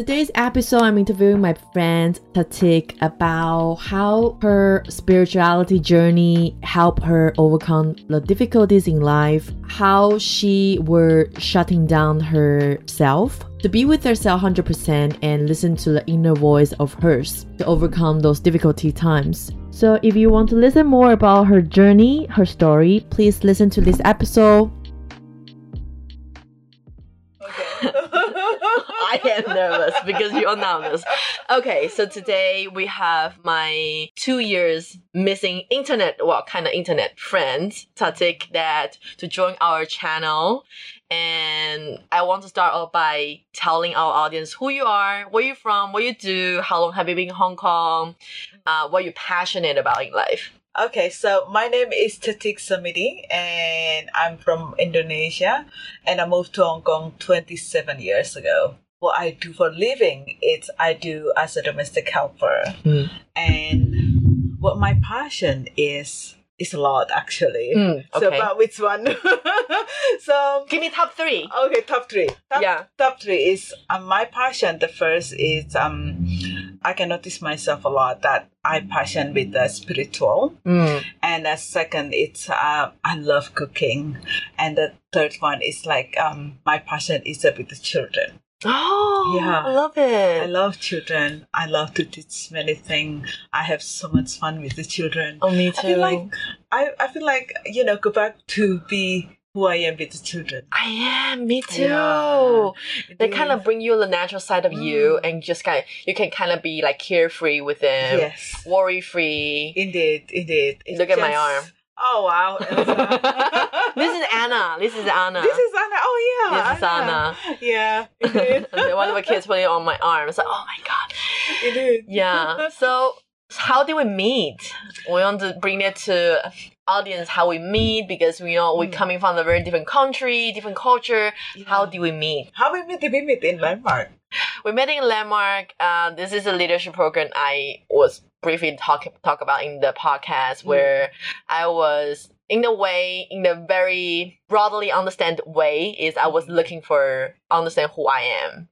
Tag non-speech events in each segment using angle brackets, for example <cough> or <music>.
today's episode, I'm interviewing my friend Tatik about how her spirituality journey helped her overcome the difficulties in life, how she were shutting down herself to be with herself 100% and listen to the inner voice of hers to overcome those difficulty times. So, if you want to listen more about her journey, her story, please listen to this episode. I am nervous because you're nervous. Okay, so today we have my two years missing internet, well, kind of internet friend, Tatik, that to join our channel. And I want to start off by telling our audience who you are, where you're from, what you do, how long have you been in Hong Kong, uh, what you're passionate about in life. Okay, so my name is Tatik Samidi and I'm from Indonesia and I moved to Hong Kong 27 years ago. What I do for living is I do as a domestic helper. Mm. And what my passion is is a lot actually. Mm, So okay. about which one? <laughs> so Give me top three. okay, top three. Top, Yeah. top three is um, my passion. The first is um I can notice myself a lot that I passion with the spiritual. Mm. and the second it's uh, i love cooking and the third one is like um, my passion is with the children Oh, Yeah. I love it. i love children i love to teach many things i have so much fun with the children oh, me too. i feel like I, I feel like you know go back to be who i am with the children I am. Me too. Yeah. They kind of bring you the natural side of you, Mm. and just kind of you can kind of be like carefree with them, yes worry free. indeed indeed It's Look at my arm. Oh wow <laughs> this is Anna. This is Anna. this is anna oh yeah This is Anna. yeah indeed <laughs> One of the kids put it on my arm. It's like, oh my god. It is. Yeah. So how did we meet? We want to bring it to audience how we meet because we know we're Mm. coming from a very different country, different culture. How did we meet? How we meet? Did we meet in Landmark? <laughs> We met in Landmark. Uh, this is a leadership program I was briefly talk talk about in the podcast where I was in the way, in the very broadly understand way, is I was looking for understand who I am,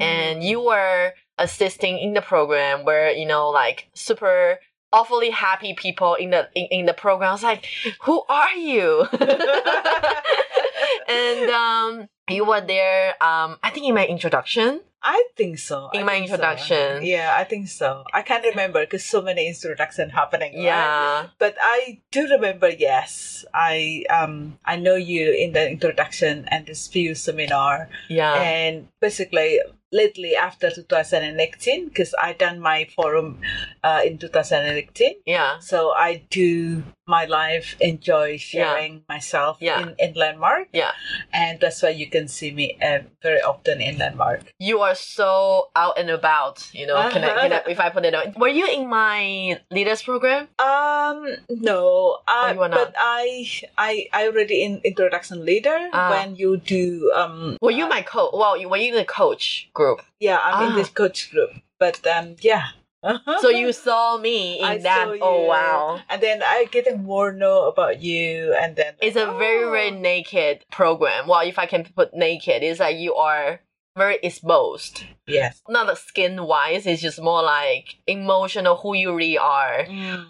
and you were assisting in the program where you know like super awfully happy people in the in, in the program. I was like, who are you? <laughs> <laughs> and um, you were there. Um, I think in my introduction. I think so. In I my think so. introduction. Yeah, I think so. I can't remember because so many introduction happening. right? Yeah. But I do remember. Yes, I um I know you in the introduction and this few seminar Yeah. and basically lately after 2018 because I done my forum uh, in 2018 yeah. so I do my life enjoy sharing myself Yeah. in, in landmark Yeah. and that's why you can see me uh, very often in landmark You are so out and about, you know, can I, can I, if I put it on. Were you in my leaders program? um no uh, Oh, you are not. but I I I already in introduction leader Ah. when you do um Were you my coach? Well, you- were you in the coach group? yeah I'm in Ah. this coach group but um yeah So you saw me in I that. Oh, wow. And then I getting more know about you, and then It's a very, oh. very naked program. Well, if I can put naked, it's like you are very exposed. yes. Not the skin wise, it's just more like emotional who you really are.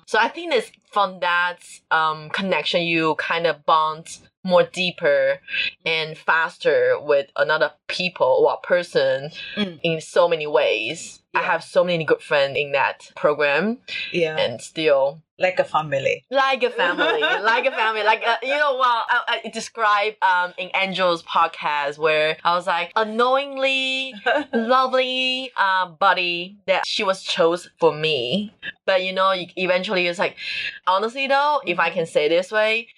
So I think it's from that um, connection you kind of bond more deeper and faster with another people or person Mm. in so many ways. I have so many good friends in that program Yeah, and still like a family. like a family, <laughs> like a family, like uh, you know. Well, I, I describe um in Angel's podcast where I was like unknowingly <laughs> lovely uh, buddy that she was chose for me. But you know, eventually it's like, honestly though, if I can say this way,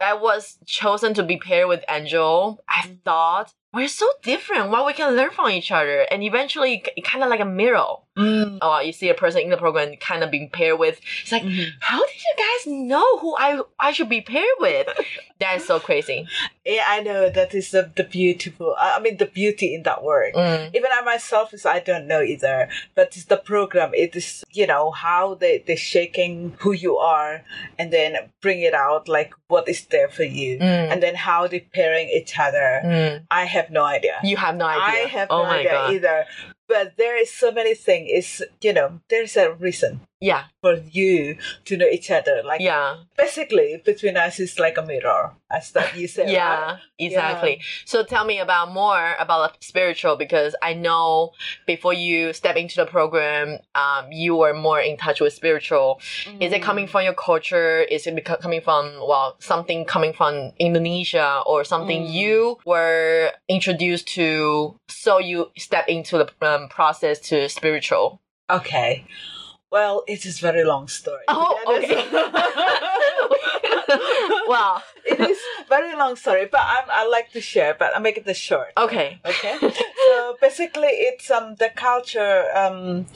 I was chosen to be paired with Angel. I thought we're so different. What we can learn from each other, and eventually, kind of like a mirror. Mm. Oh, you see a person in the program kind of being paired with. It's like, Mhm. how did you guys know who I I should be paired with? <laughs> that is so crazy. Yeah, I know that is the, the beautiful. I mean, the beauty in that work. Mm. Even I myself is I don't know either, but it's the program. It is you know how they they shaking who you are, and then bring it out like what is there for you, Mm. and then how they pairing each other. Mm. I have no idea. You have no idea. I have oh no idea god. either. But there is so many things. Is you know, there's a reason Yeah. for you to know each other. Like Yeah. basically, between us is like a mirror, as that you said. <laughs> right? Yeah, exactly. So tell me about more about spiritual because I know before you step into the program, um, you were more in touch with spiritual. Is it coming Mm. from your culture? Is it coming from well something coming from Indonesia or something Mm. you were introduced to? So you step into the um, process to spiritual. Okay. Well, it is very long story. Oh, okay. <laughs> wow. it is very long story, but I'm, I like to share, but I'll make it this short. Okay. Okay. so basically, it's um the culture. Um,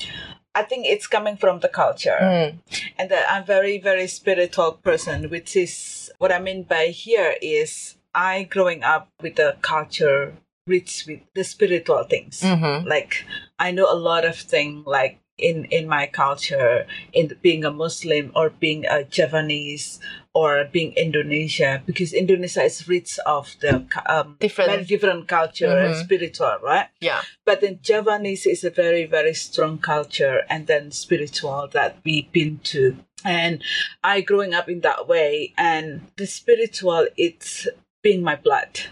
I think it's coming from the culture, Mm. and that I'm very very spiritual person, which is what I mean by here is I growing up with the culture rich with the spiritual things. Mm-hmm. Like I know a lot of things like in in my culture in being a muslim or being a javanese or being indonesia because indonesia is rich of the um, Different- very different culture and Mhm. spiritual right Yeah. but then javanese is a very very strong culture and then spiritual that we've been to and i growing up in that way and the spiritual it's being my blood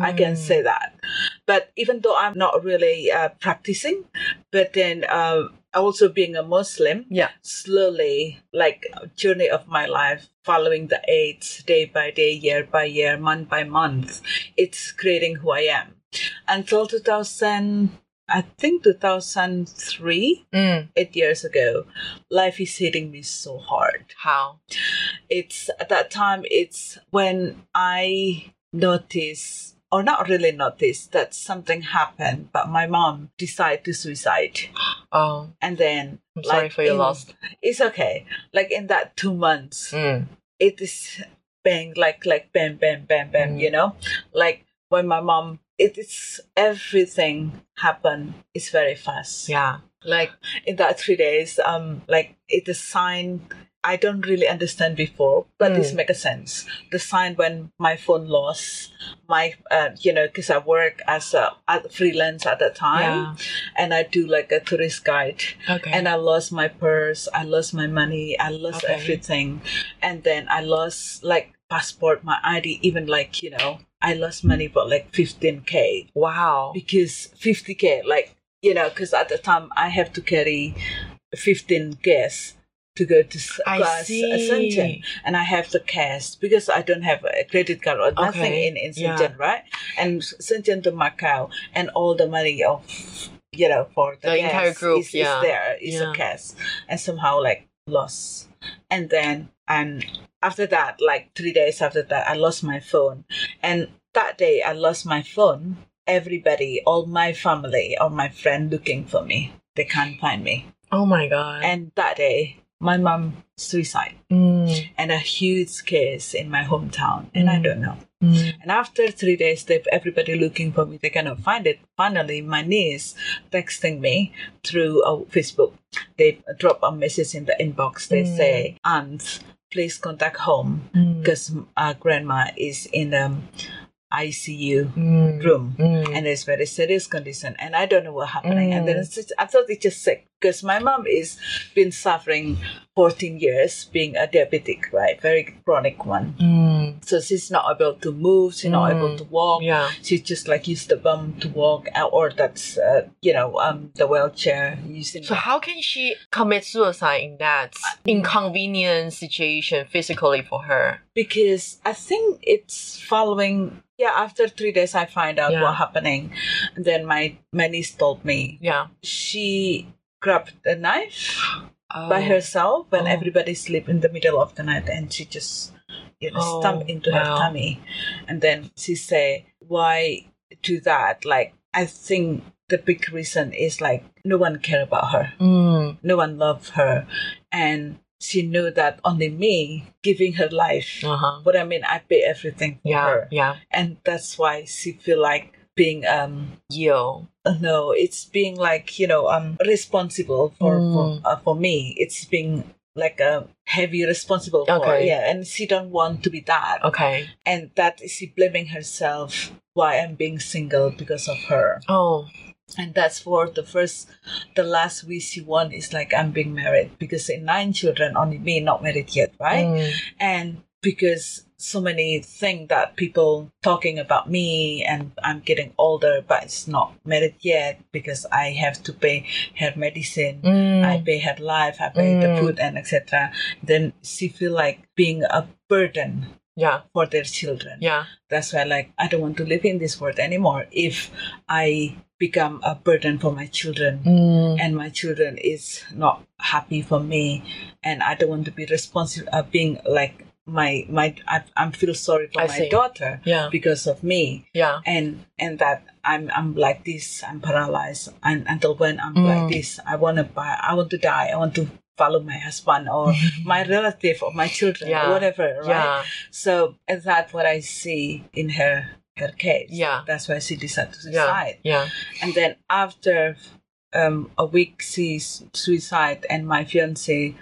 I can Mm. say that. But even though I'm not really uh, practicing, but then uh, also being a Muslim, Yeah. slowly, like journey of my life, following the aids day by day, year by year, month by month, it's creating who I am. Until 2000, I think 2003, Mm. eight years ago, life is hitting me so hard How? it's at that time it's when i noticed or not really noticed that something happened but my mom decided to suicide Oh, and then I'm sorry for your in- loss. it's okay like in that two months Mm. it is bang like like bam bam bam bam Mm. you know like when my mom it is everything happened it's very fast Yeah. like in that three days um like it is sign i don't really understand before but this Mm. make a sense the sign when my phone lost my uh, you know because i work as a freelance at that time Yeah. and i do like a tourist guide Okay. and i lost my purse i lost my money i lost Okay. everything and then i lost like passport my id even like you know i lost money for like 15k wow. because 50k like you know because at the time i have to carry 15 gas to go to S- I go see. and i have the cash because i don't have a credit card or nothing Okay, in, in yeah. Right and Shenzhen to macau and all the money of you know for the, The entire group, is, is yeah. there is Yeah. a cash and somehow like lost and then and after that like three days after that i lost my phone and that day i lost my phone everybody all my family all my friend looking for me they can't find me Oh my god. and that day my mom suicide Mm. and a huge case in my hometown and i Mm. don't know Mm. and after three days, they everybody looking for me. They cannot find it. Finally, my niece texting me through uh, Facebook. They drop a message in the inbox. They Mm. say, "Aunt, please contact home Mm. because uh, grandma is in um, ICU Mm. room." Mm. And it's very serious condition, and I don't know what happening. And then Mm. it's just, I thought it's just sick because my mom is been suffering 14 years being a diabetic, right? Very chronic one. Mm. So she's not able to move. She's not Mm. able to walk. Yeah. She's just like use the bum to walk, uh, or that's uh, you know um the wheelchair using. So how can she commit suicide in that inconvenient situation physically for her? because I think it's following. Yeah, after three days, I find out Yeah. what happening, and then my my niece told me Yeah. she grabbed a knife Oh. by herself when Oh. everybody sleep in the middle of the night, and she just you know Oh, into her tummy, and then she say, "Why do that?" Like I think the big reason is like no one care about her. Mm. no one love her and she knew that only me giving her life Uh huh. what i mean i pay everything for Yeah. her Yeah. and that's why she feel like being um Yo. No it's being like you know i'm responsible for for, Mm. uh, for me it's being like a heavy responsible for Okay. yeah and she don't want to be that Okay. and that is she blaming herself why i'm being single because of her Oh. And that's for the first, the last wish she want is like I'm being married because in nine children, only me not married yet, right? Mm. And because so many things that people talking about me and I'm getting older, but it's not married yet because I have to pay her medicine. Mm. I pay her life, I pay the Mm. food and etc. Then she feel like being a burden yeah. for their children. Yeah. That's why like I don't want to live in this world anymore. If I become a burden for my children Mm. and my children is not happy for me and I don't want to be responsible uh, being like my my I, I feel sorry for I my see. daughter Yeah. because of me Yeah. and and that I'm I'm like this I'm paralyzed and until when I'm Mm. like this I want to buy I want to die I want to follow my husband or <laughs> my relative or my children Yeah. or whatever right Yeah. so is that what I see in her her case Yeah. that's why she decided to Yeah. suicide Yeah. and then after um, a week she's suicide and my fiance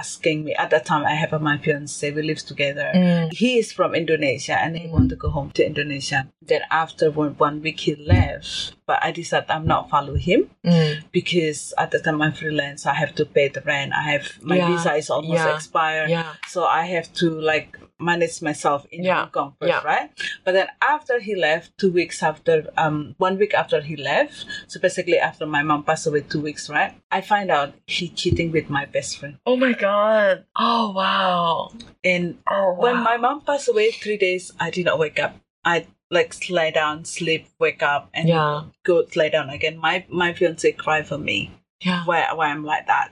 asking me at that time i have a, my fiance we live together Mm. he is from indonesia and he want to go home to indonesia then after one, one week he left but i decided i'm not follow him Mm. because at the time i'm freelance i have to pay the rent i have my Yeah. visa is almost Yeah. expired Yeah. so I have to like manage myself in Yeah. Hong Kong first, Yeah. right? But then after he left, two weeks after, um, one week after he left, so basically after my mom passed away, two weeks, right? I find out he cheating with my best friend. Oh my god. Oh wow. And Oh when my mom passed away, three days, I did not wake up. I like lay down, sleep, wake up, and Yeah. go lay down again. My my fiance cried for me. Yeah. Why why I'm like that?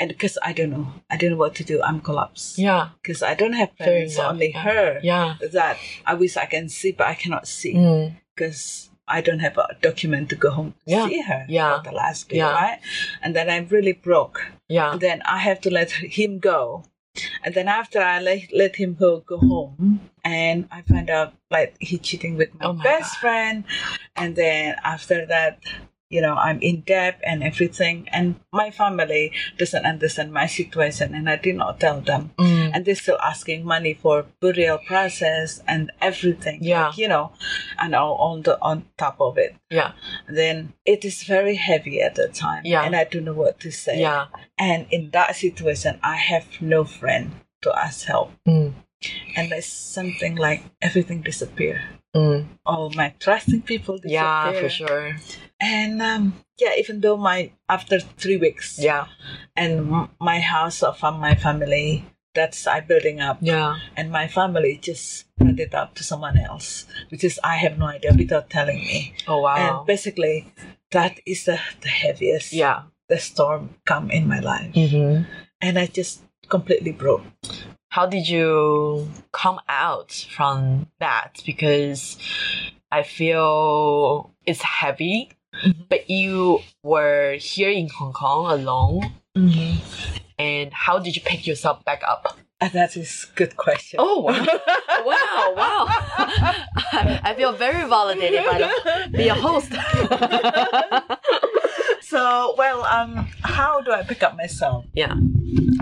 And because I don't know, I don't know what to do. I'm collapsed. Yeah. Because I don't have parents, enough. only her. Yeah. that I wish I can see, but I cannot see Mm. because I don't have a document to go home to Yeah. see her Yeah. the last day, Yeah. right? And then I'm really broke. Yeah. And then I have to let him go. And then after I let, let him go, go home, and I find out like he cheating with my, Oh my best God. friend. And then after that, you know, I'm in debt and everything. And my family doesn't understand my situation, and I did not tell them Mm. and they're still asking money for burial process and everything Yeah. like, you know and all on the on top of it Yeah. then it is very heavy at the time Yeah. and i don't know what to say Yeah. and in that situation i have no friend to ask help Mm. and it's something like everything disappear Mm. all my trusting people disappear Yeah, for sure. and um yeah even though my after three weeks Yeah. and my house of uh, my family that's i building up Yeah. and my family just spread it out to someone else, which is I have no idea without telling me. Oh wow. And basically, that is the, the heaviest. yeah. The storm come in my life, Mm-hmm. and I just completely broke. How did you come out from that? Because I feel it's heavy, Mhm. but you were here in Hong Kong alone. And how did you pick yourself back up? And that is good question. Oh wow! wow! Wow! <laughs> I feel very validated by the be a host. <laughs> so well, um, how do I pick up myself? yeah.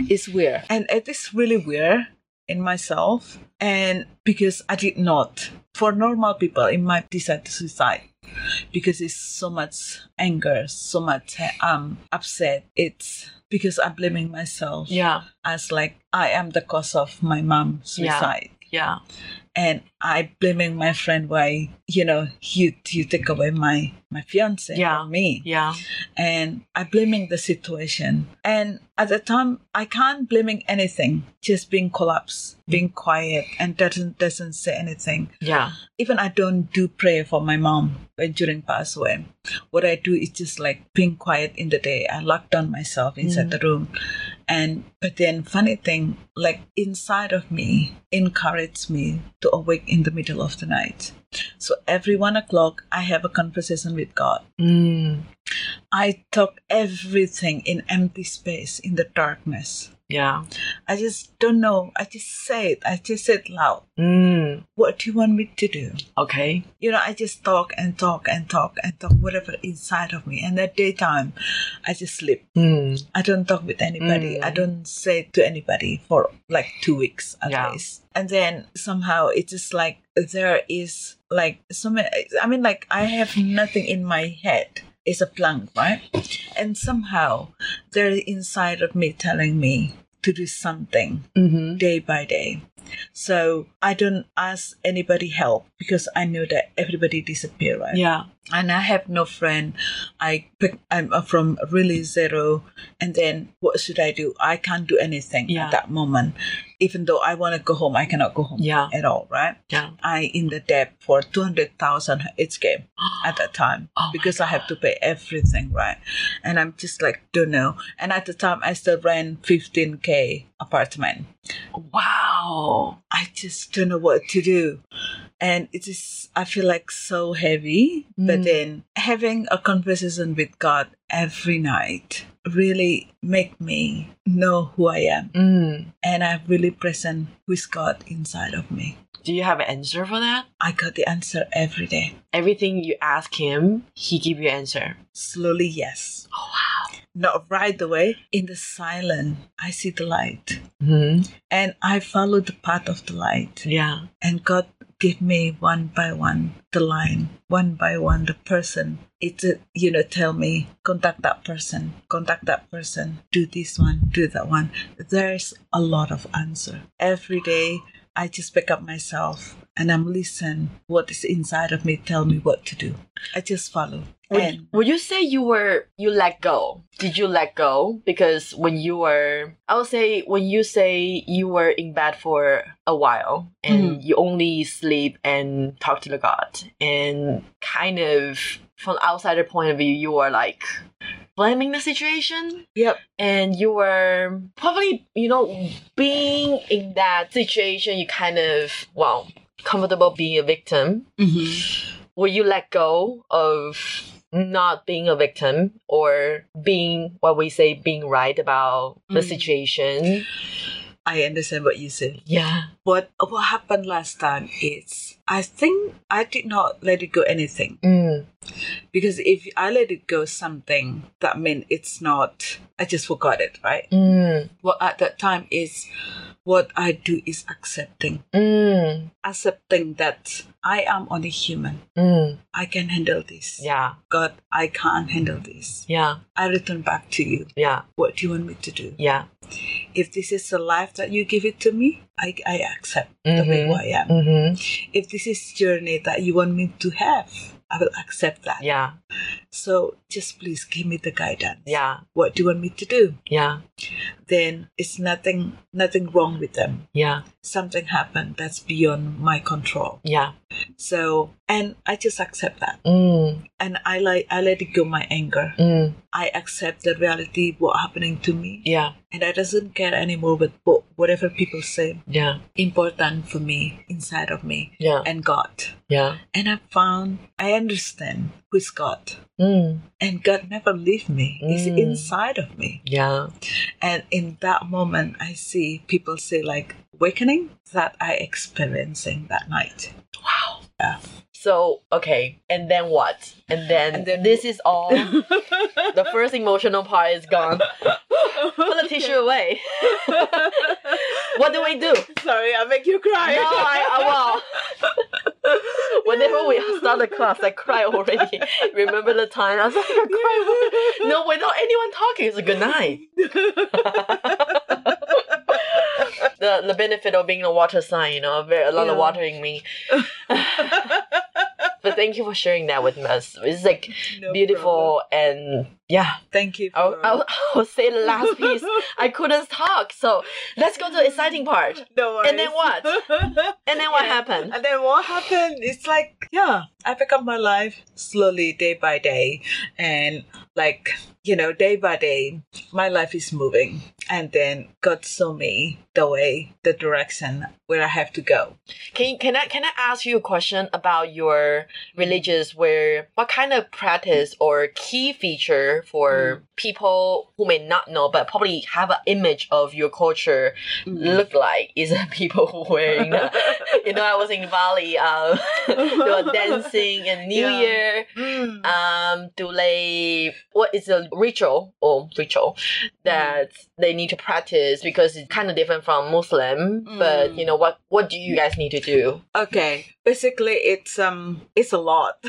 It's weird, and it is really weird in myself, and because I did not. For normal people, it might decide to suicide because it's so much anger, so much um upset. It's because I'm blaming myself Yeah. as like I am the cause of my mom suicide. Yeah. And I blaming my friend why you know you you take away my my fiance Yeah. from me Yeah. and I blaming the situation. And at the time, I can't blaming anything. Just being collapsed, being quiet, and doesn't doesn't say anything. Yeah. Even I don't do prayer for my mom when during pass away. What I do is just like being quiet in the day. I lock down myself inside the mm. room, and but then funny thing, like inside of me, encouraged me to awake in the middle of the night. So every one o'clock, I have a conversation with God. Mm. I talk everything in empty space, in the darkness. Yeah. I just don't know. I just say it. I just say it loud. Mm. What do you want me to do? Okay. You know, I just talk and talk and talk and talk whatever inside of me. And at daytime, I just sleep. Mm. I don't talk with anybody. Mm. I don't say to anybody for like two weeks at Yeah. least. And then somehow it's just like there is like so many. I mean, like I have nothing in my head is a plank, right? And somehow there is inside of me telling me to do something Mm-hmm. day by day. So I don't ask anybody help because I know that everybody disappear, right? Yeah. And I have no friend. I pick, I'm from really zero, and then what should I do? I can't do anything Yeah. at that moment. Even though I want to go home, I cannot go home Yeah. at all, right? Yeah. I in the debt for two hundred thousand each game at that time <gasps> Oh because I have to pay everything, right? And I'm just like don't know. And at the time, I still rent fifteen k apartment. Wow. I just don't know what to do. And it is, I feel like so heavy. But Mm. then having a conversation with God every night really make me know who I am. Mm. And I'm really present with God inside of me. Do you have an answer for that? I got the answer every day. Everything you ask him, he give you answer. Slowly, yes. Oh wow. Not right away. In the silence, I see the light. Mm-hmm. And I follow the path of the light. Yeah. and God give me one by one the line, one by one the person. It uh, you know tell me contact that person, contact that person, do this one, do that one. There's a lot of answer every day. I just pick up myself and I'm listen what is inside of me tell me what to do. I just follow. Would, And would you say you were you let go? Did you let go? Because when you were, I would say when you say you were in bed for a while and mm-hmm. you only sleep and talk to the God, and kind of from outsider point of view, you are like blaming the situation yep, and you were probably you know being in that situation you kind of well comfortable being a victim mm-hmm. will you let go of not being a victim or being what we say being right about the Mm. situation I understand what you said. yeah What what happened last time is I think I did not let it go anything. mm. Because if I let it go something, that means it's not, I just forgot it, right? Mm. What at that time is, what I do is accepting. Mm. Accepting that I am only human. Mm. I can handle this. yeah God, I can't handle this. yeah I return back to you. yeah What do you want me to do? yeah If this is the life that you give it to me, I, I accept the way Mhm. I am. mm-hmm. If this is journey that you want me to have, I will accept that. yeah So just please give me the guidance. yeah What do you want me to do? yeah Then it's nothing nothing wrong with them. yeah Something happened that's beyond my control. yeah So and I just accept that. mm. And I like I let it go my anger. Mm. I accept the reality what happening to me. yeah And I doesn't care anymore with whatever people say. yeah Important for me inside of me yeah and God. Yeah And I found I understand who's God. mm. And God never leave me. He's Mm. inside of me. yeah And in that moment, I see people say like awakening that I experiencing that night. Wow. Yeah. So okay, and then what? And then, And then- this is all. <laughs> the first emotional part is gone. Put the tissue away. <laughs> what do we do? Sorry, I make you cry. No, I, I well. <laughs> Whenever we start the class, I cry already. Remember the time I was like, I cry. No, without anyone talking, it's a good night. the the benefit of being a water sign, you know, very, a lot of Yeah. water in me. But thank you for sharing that with us. It's like <laughs> No beautiful and yeah. Thank you. I'll, I'll, <laughs> I'll say the last piece. <laughs> I couldn't talk, so let's go to the exciting part. no worries. And then what? And then what Yeah. happened? And then what happened? It's like, yeah, I pick up my life slowly, day by day. And like, you know, day by day, my life is moving. And then God saw me the way, the direction where I have to go. Can can I can I ask you a question about your religious? Where what kind of practice or key feature for people who may not know but probably have an image of your culture look like is it <laughs> people who wearing <laughs> you know I was in Bali um <laughs> they were dancing in New Yeah. Year Mm. um do they what is a ritual or ritual that they need to practice because it's kind of different from muslim but Mm. you know what what do you guys need to do? Okay, basically it's um it's a lot. <laughs>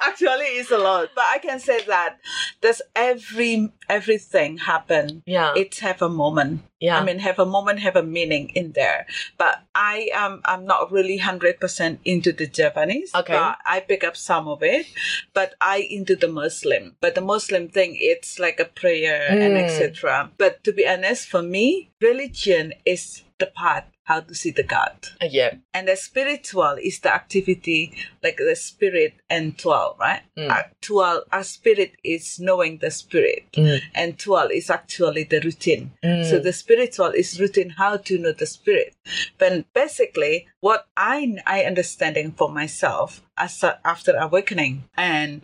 Actually, it's a lot, but I can say that does every everything happen. Yeah. It have a moment. yeah. I mean, have a moment, have a meaning in there. But I am I'm not really hundred percent into the Javanese. Okay. But I pick up some of it. But I into the Muslim. But the Muslim thing, it's like a prayer and Mm. etc. But to be honest, for me, religion is the path how to see the God. Yeah. And the spiritual is the activity, like the spirit and twelve, right? Mm. Uh, twelve, our spirit is knowing the spirit, Mm. and twelve is actually the routine. Mm. So the spiritual is routine how to know the spirit. But basically, what I I understanding for myself after awakening and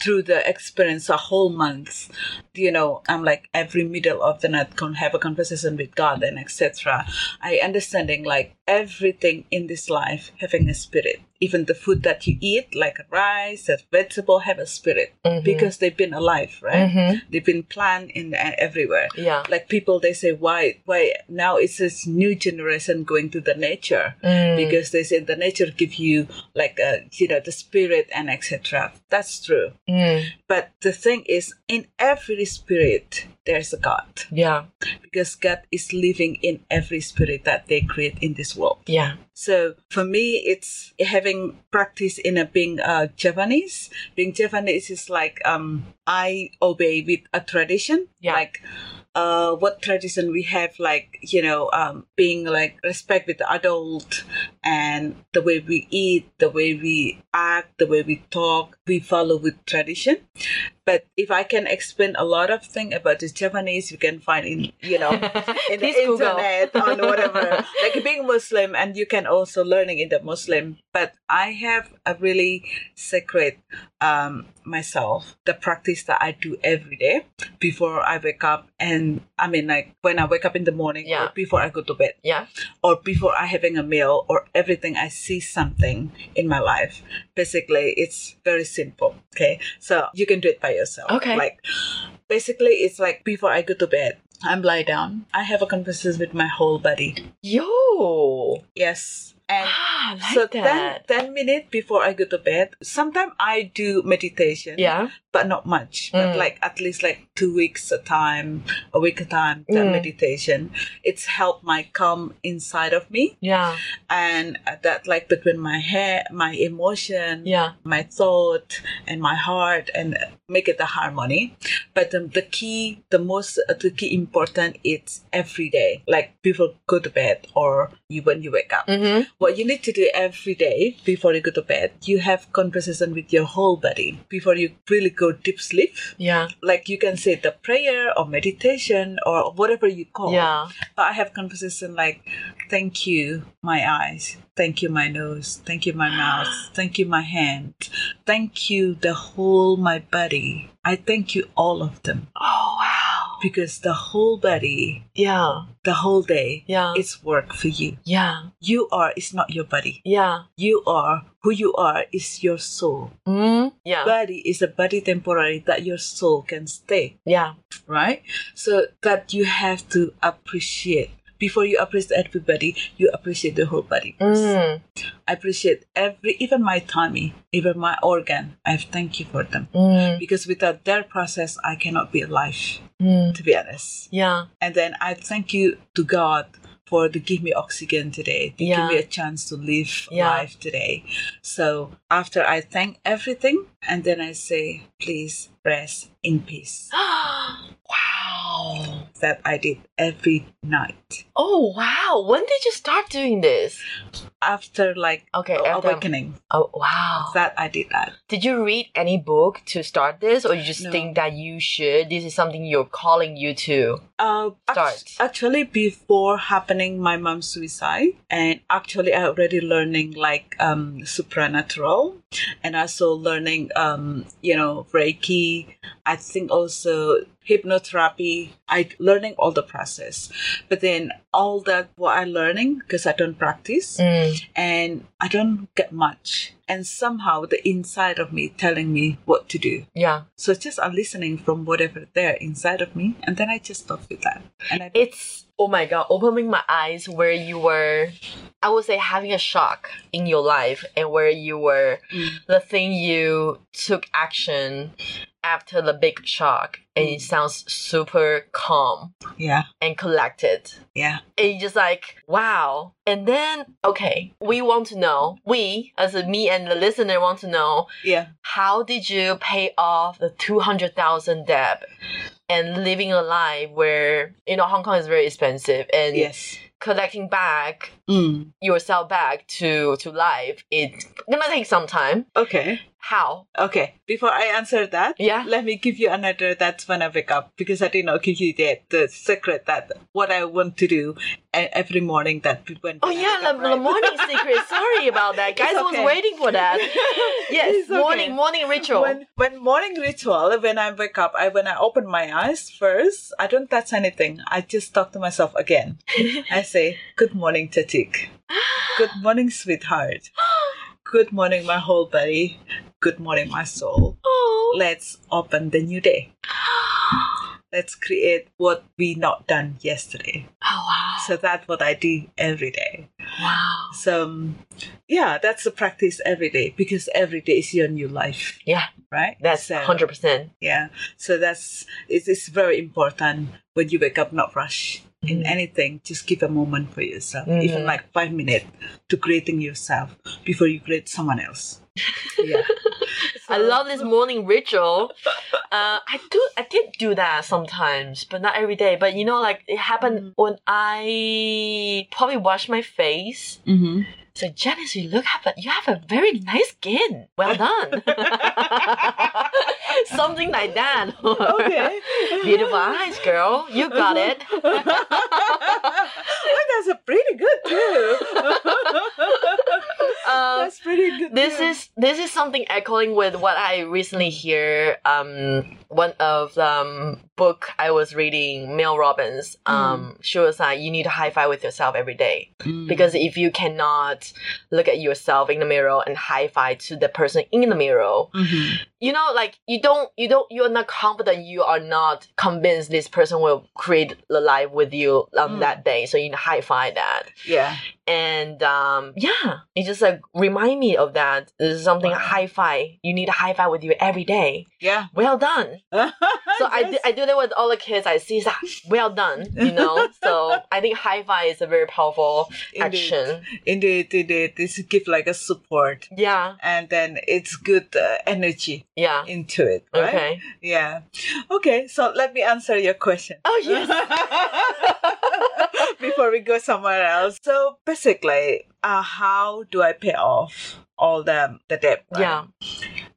through the experience a whole month, you know, I'm like every middle of the night can have a conversation with God and etc. I understanding like everything in this life having a spirit. Even the food that you eat, like rice, and vegetable, have a spirit Mhm. because they've been alive, right? Mhm. They've been planted in uh, everywhere Yeah. like people they say why why now it's this new generation going to the nature Mm. because they say the nature give you like a you know the spirit and etc that's true Mm. but the thing is in every spirit there's a god Yeah. because god is living in every spirit that they create in this world Yeah. so for me, it's having practice in a being uh, Javanese. Being Javanese is like um, I obey with a tradition. Yeah. Like uh, what tradition we have, like you know, um, being like respect with the adult and the way we eat, the way we act, the way we talk, we follow with tradition. But if I can explain a lot of thing about the Javanese, you can find in you know <laughs> in the internet on whatever <laughs> like being muslim and you can also learning in the muslim but i have a really sacred um myself the practice that i do every day before i wake up and i mean like when i wake up in the morning Yeah. or before i go to bed Yeah. or before i having a meal or everything i see something in my life basically it's very simple okay so you can do it by yourself Okay. like basically it's like before i go to bed i'm lie down i have a conversation with my whole body Yo. yes and <gasps> Ah, like so that. 10, 10 minutes before i go to bed sometimes i do meditation yeah. But not much but Mm. like at least like two weeks a time a week a time that Mm. meditation it's helped my calm inside of me Yeah. and that like between my hair my emotion Yeah. my thought and my heart and make it a harmony but um, the key the most uh, the key important is every day like before go to bed or you when you wake up Mm-hmm. what you need to do every day before you go to bed you have conversation with your whole body before you really go deep sleep Yeah. like you can say the prayer or meditation or whatever you call Yeah. but I have conversation like, thank you, my eyes. Thank you, my nose. Thank you, my <gasps> mouth. Thank you, my hand. Thank you, the whole my body. I thank you, all of them. Oh wow. Because the whole body, Yeah. the whole day, Yeah. it's work for you. Yeah. You are, it's not your body. Yeah. You are, who you are is your soul. Mm. Yeah. Body is a body temporary that your soul can stay. yeah. right? So that you have to appreciate. Before you appreciate everybody, you appreciate the whole body. Mm. I appreciate every, even my tummy, even my organ. I thank you for them Mm. because without their process, I cannot be alive. Mm. To be honest, Yeah. and then I thank you to God for to give me oxygen today, to Yeah. give me a chance to live Yeah. life today. So after I thank everything, and then I say, please rest in peace. <gasps> wow. That I did every night. Oh wow. When did you start doing this? after like Okay, after- awakening Oh wow. that I did that. Did you read any book to start this, or you just No. think that you should? This is something you're calling you to. Uh, Start. actually, before happening my mom's suicide, and actually I already learning like um supernatural, and also learning um you know Reiki. I think also hypnotherapy. I learning all the process, but then all that what I learning because I don't practice. Mm. And I don't get much, and somehow the inside of me telling me what to do. Yeah. So just I'm listening from whatever there inside of me, and then I just stop with that. And I It's oh my god, opening my eyes where you were, I would say, having a shock in your life and where you were, Mm. the thing you took action after the big shock and it sounds super calm Yeah. and collected. Yeah. And just like, wow. And then, okay, we want to know, we, as a me and the listener want to know, Yeah. how did you pay off the 200,000 debt and living a life where, you know, Hong Kong is very expensive and Yes. collecting back Mm. yourself back to, to life, it's gonna take some time. Okay. How? Okay. Before I answer that, Yeah. let me give you another that's when I wake up because I did not know give you the, the secret that what I want to do every morning that when Oh yeah, the, the right? morning secret. Sorry about that. <laughs> Guys It's was waiting for that. <laughs> <laughs> Yes, okay. morning morning ritual. When when morning ritual, when I wake up, I when I open my eyes first, I don't touch anything. I just talk to myself again. I say, "Good morning, Tatik. <gasps> Good morning, sweetheart. <gasps> <gasps> Good morning, my whole body. Good morning, my soul. oh. Let's open the new day. <gasps> Let's create what we not done yesterday. Oh wow. So that's what I do every day. Wow. So um, yeah, that's the practice every day because every day is your new life, Yeah, right? that's So- hundred percent. yeah so that's it is very important when you wake up not rush in Mhm. anything just give a moment for yourself even Mhm. like five minutes to creating yourself before you create someone else <laughs> yeah I love this morning ritual. Uh, I do, I did do that sometimes, but not every day. But you know, like it happened Mhm. when I probably wash my face. Mhm. So Janice, you look have a, you have a very nice skin. Well done. <laughs> Something like that. okay <laughs> Beautiful eyes, girl. You got it. <laughs> oh, that's a pretty good too Um, that's pretty good this too. is this is something echoing with what I recently hear. Um, one of the um, book I was reading, Mel Robbins. Um, she was like, you need to high five with yourself every day Mm. because if you cannot look at yourself in the mirror and high five to the person in the mirror, Mhm. You know, like you don't, you don't, you're not confident. You are not convinced this person will create the life with you on Mm. that day. So you high five that yeah and um, yeah, it just like remind me of that. This is something Wow. high five. You need a high five with you every day. yeah Well done. <laughs> So I, do, I do that with all the kids I see. that well done, you know. so I think high five is a very powerful Indeed. action. indeed indeed this give like a support Yeah, and then it's good uh, energy yeah. into it right Okay. yeah okay so let me answer your question Oh yes. <laughs> before we go somewhere else so basically uh, how do i pay off all the the debt right? Yeah.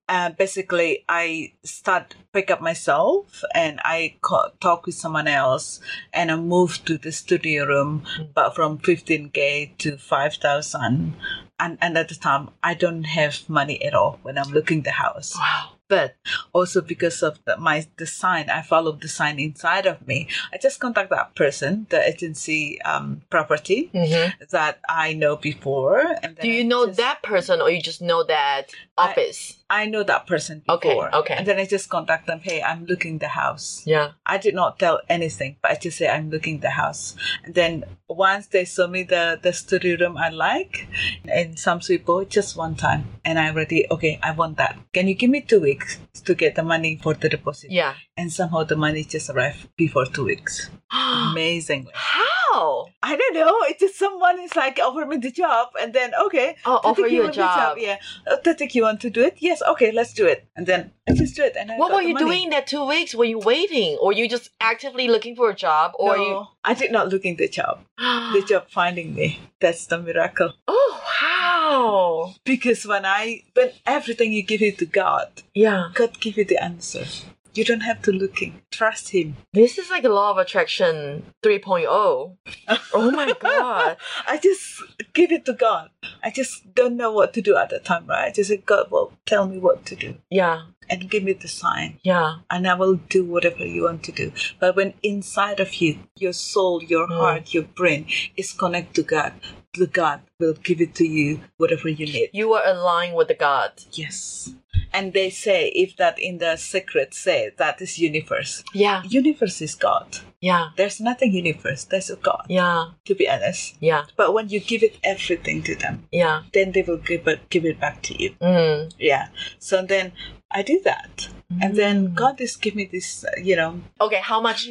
uh, basically i start pick up myself and i co- talk with someone else and i move to the studio room but from 15k to 5000 and, and at the time i don't have money at all when i'm looking the house Wow. But also because of the, my design i follow the sign inside of me. I just contact that person the agency um, property hmm that i know before Do you I know just- that person or you just know that office? I know that person Okay, before. okay. And then I just contact them, hey, I'm looking the house. yeah. I did not tell anything, but I just say I'm looking the house. And then once they show me the, the studio room I like, and some people just one time, and I already okay, I want that. Can you give me two weeks to get the money for the deposit? Yeah. And somehow the money just arrived before two weeks. <gasps> Amazingly. How? I don't know. It's just someone is like offer me the job, and then okay, Oh, I offer you a the job. Yeah. Uh, Tatik, you want to do it? Yes. Okay, let's do it. And then I just do it. And I What were you doing that two weeks? Were you waiting, or you just actively looking for a job, or no, I did not looking the job. The <gasps> job finding me. That's the miracle. oh wow! Because when I when everything you give it to God, Yeah, God give you the answer. You don't have to looking. Trust Him. this is like a law of attraction 3.0. <laughs> Oh my god! I just give it to God. I just don't know what to do at the time, right? I just said, God, well, tell me what to do Yeah, and give me the sign. yeah, and I will do whatever you want to do. But when inside of you, your soul, your Mm. heart, your brain is connected to God, the God will give it to you whatever you need. You are aligned with the God. Yes. And they say if that in the secret say that is universe. Yeah. Universe is God. Yeah. There's nothing universe. There's a God. Yeah. To be honest. Yeah. But when you give it everything to them, Yeah. then they will give it give it back to you. Mm. Yeah. So then I do that, and then Mm. God just give me this. uh, You know, Okay, how much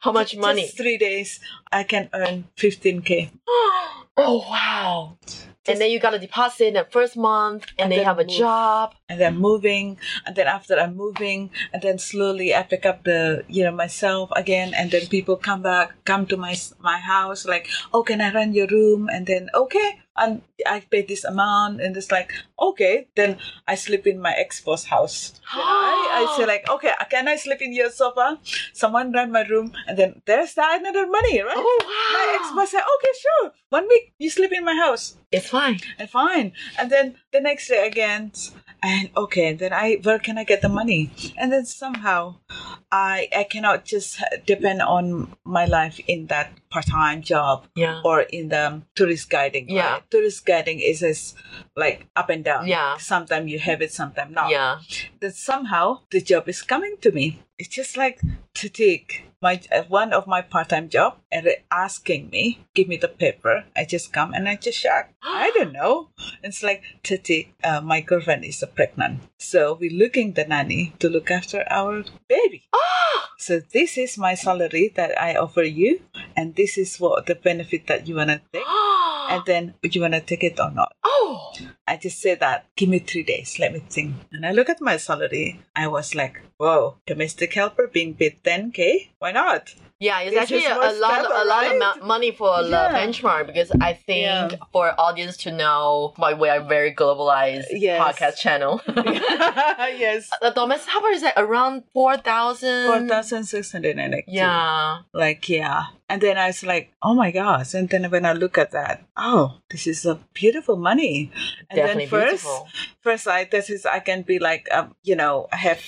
how much just money? three days, I can earn fifteen k. <gasps> oh wow. and then you got a deposit in the first month and, And then you then have a move. job. and then moving and then after i'm moving and then slowly i pick up the you know myself again and then people come back come to my my house like oh can i rent your room and then okay and i pay this amount and it's like okay then i sleep in my ex-boss house I, I say like <gasps> okay can i sleep in your sofa someone rent my room and then there's that another money right Oh my ex-boss said okay sure one week you sleep in my house It's fine. and fine. And then the next day again, and okay, then I where can I get the money? And then somehow, I I cannot just depend on my life in that part time job Yeah. or in the tourist guiding. Yeah. right? tourist guiding is is like up and down. Yeah. sometimes you have it, sometimes not. Yeah. That somehow the job is coming to me. It's just like to take my uh, one of my part-time job and asking me give me the paper i just come and i just shock i don't know <gasps> it's like titi uh, my girlfriend is pregnant so we're looking the nanny to look after our baby Oh, so this is my salary that i offer you and this is what the benefit that you want to take ah! and then you want to take it or not oh. I just said that, give me three days, let me think. And I look at my salary, I was like, whoa, domestic helper being paid 10K? Why not? Yeah, it's actually a, a lot, a lot of money for the Yeah. benchmark because I think Yeah. for audience to know why we are very globalized Yes. podcast channel. <laughs> yes. <laughs> the domestic helper is like around four thousand. 4,682. Yeah. Like, yeah. And then I was like, oh my gosh. And then when I look at that, oh, this is a beautiful money. And Definitely then first, beautiful. first I, this is, I can be like, um, you know, I have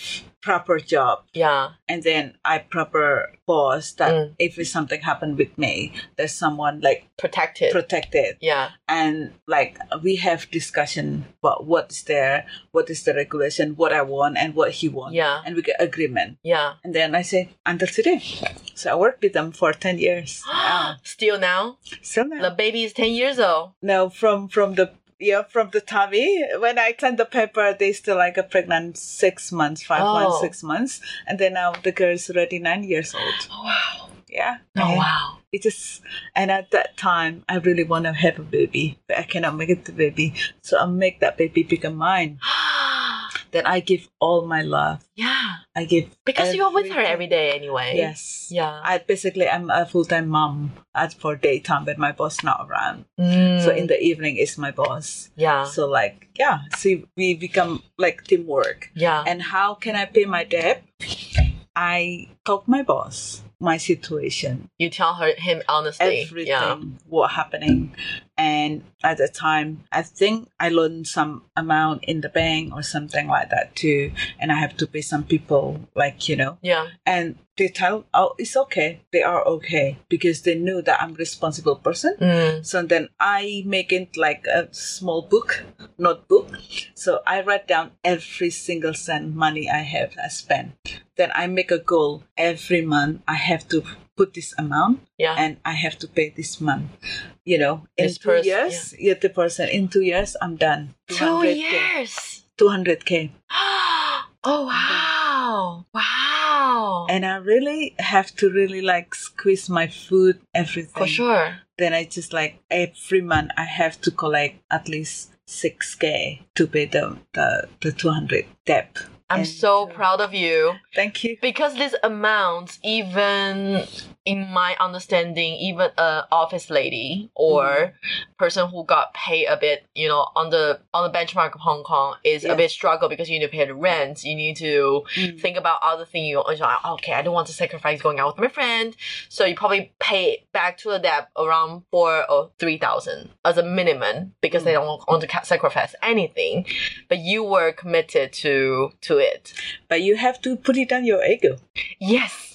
proper job Yeah. and then I proper boss that Mm. if something happened with me, there's someone like Protected. protected yeah. And like we have discussion about what's there, what is the regulation, what I want and what he wants. Yeah. And we get agreement. Yeah. And then I say, until today. So I worked with them for ten years. now. <gasps> Still now, Still now. the baby is ten years old. No, from from the yeah, from the tummy. When I sent the paper, they still like a pregnant six months, five Oh. months, six months, and then now the girl's already nine years old. Oh wow. Yeah. Oh And wow. It just and at that time, I really want to have a baby, but I cannot make it the baby, so I make that baby become mine. <gasps> Then I give all my love. yeah. I give Because you're with her every day anyway. Yes. Yeah. I basically I'm a full time mom as for daytime, but my boss not around. Mm. So in the evening is my boss. yeah. So like yeah, see we become like teamwork. yeah. And how can I pay my debt? I talk my boss my situation, you tell her him honestly. everything, Yeah. what happening, and at the time, I think I loaned some amount in the bank or something like that too, and I have to pay some people, like you know, Yeah. and they tell, oh, it's okay, they are okay because they knew that I'm responsible person. Mm. So then I make it like a small book, notebook. So I write down every single cent money I have I spent. Then I make a goal every month. I have to put this amount Yeah. and I have to pay this month. You know, in This two pers- years, yeah. the person in two years, I'm done. Two 200K. years. 200k. <gasps> oh wow. Wow. And I really have to really like squeeze my food, everything. For sure. then I just like every month I have to collect at least six k to pay the the, the two hundred debt. I'm And so proud of you. Thank you. because this amount even in my understanding even a office lady or Mm-hmm. person who got paid a bit you know on the on the benchmark of hong kong is a Yeah. bit struggle because you need to pay the rent you need to Mm. think about other things you you're like, okay i don't want to sacrifice going out with my friend so you probably pay back to the debt around four or three thousand as a minimum because Mm. they don't want to sacrifice anything but you were committed to to it But you have to put it on your ego. yes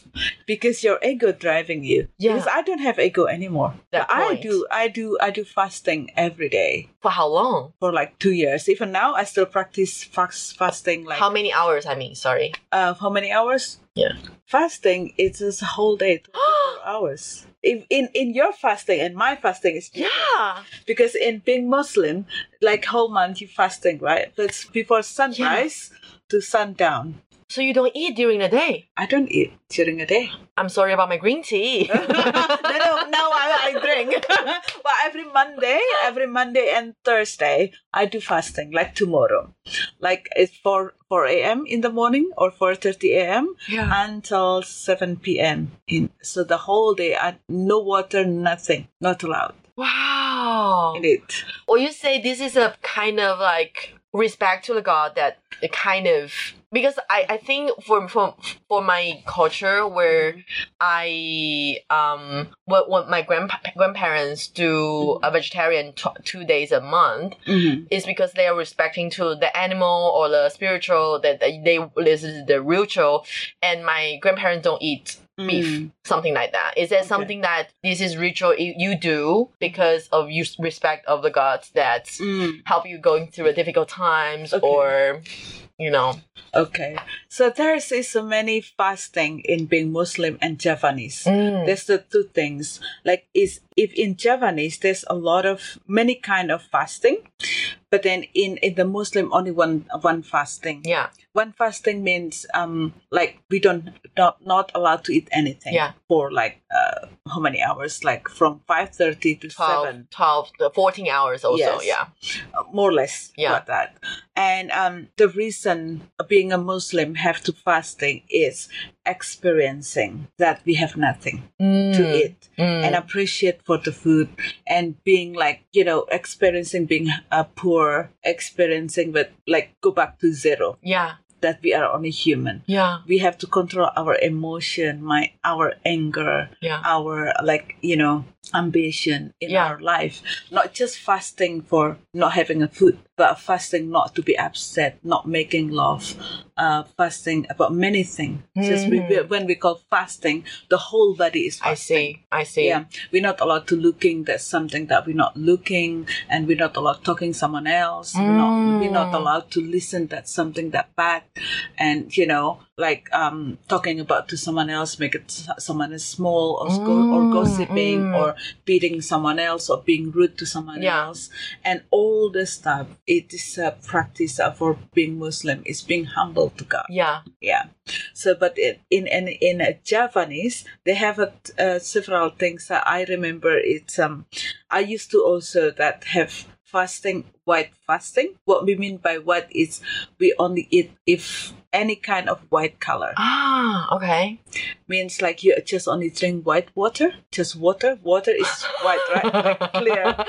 because your ego driving you. Yeah. Because I don't have ego anymore. That But I do. I do. I do fasting every day For how long? for like two years. Even now, I still practice fast fasting. Like how many hours? I mean, sorry. uh, how many hours? Yeah. Fasting. It's just a whole day, twenty-four <gasps> hours. If in in your fasting and my fasting is different. Yeah. because in being Muslim, like whole month you fasting, right? That's before sunrise to sundown. So you don't eat during the day. I don't eat during the day. I'm sorry about my green tea. <laughs> no, no, no, I, I drink. <laughs> but every Monday, every Monday and Thursday, I do fasting, like tomorrow. Like it's 4, 4 a.m. in the morning or 4.30 a.m. yeah. until 7 p.m. In So the whole day, I, no water, nothing, not allowed Wow. in it. Or you say this is a kind of like respect to the god that it kind of because I, I think for for for my culture where I um what what my grandpa, grandparents do a vegetarian t- two days a month Mm-hmm. is because they are respecting to the animal or the spiritual that that they this is the ritual and my grandparents don't eat beef Mm. something like that is there Okay. something that this is ritual you, do because of you respect of the gods that Mm. help you going through difficult times Okay. or you know Okay, so there is so many fasting in being Muslim and Javanese. Mm. There's the two things. Like is if in Javanese there's a lot of many kind of fasting, but then in in the Muslim only one one fasting. yeah One fasting means um like we don't not not allowed to eat anything. Yeah. For like uh how many hours? Like from five thirty to 12, seven. 12 the 14 hours also Yes. yeah uh, more or less Yeah. about that. And um, the reason being a Muslim have to fasting is experiencing that we have nothing to Mm. eat Mm. and appreciate for the food and being like you know experiencing being uh, poor, experiencing with like go back to zero yeah that we are only human. yeah We have to control our emotion, my our anger, yeah our like you know ambition in Yeah. our life not just fasting for not having a food but fasting not to be upset not making love uh, fasting about many things just we, we- when we call fasting the whole body is Mm-hmm. i fasting see i see yeah we're not allowed to looking at something that we're not looking and we're not allowed talking someone else we're, not, we're not Mm. allowed to listen that something that bad and you know like um talking about to someone else make it someone is small or, go, or Mm, gossiping mm. or beating someone else or being rude to someone Yeah. else. And all this stuff it is a practice for being muslim is being humble to god. Yeah. Yeah. So but it, in in in javanese they have a, uh, several things that i remember. It's um i used to also that have fasting white fasting. What we mean by white is we only eat if any kind of white color. Ah okay. Means like you just only drink white water just water. Water is white right? Like clear. <laughs>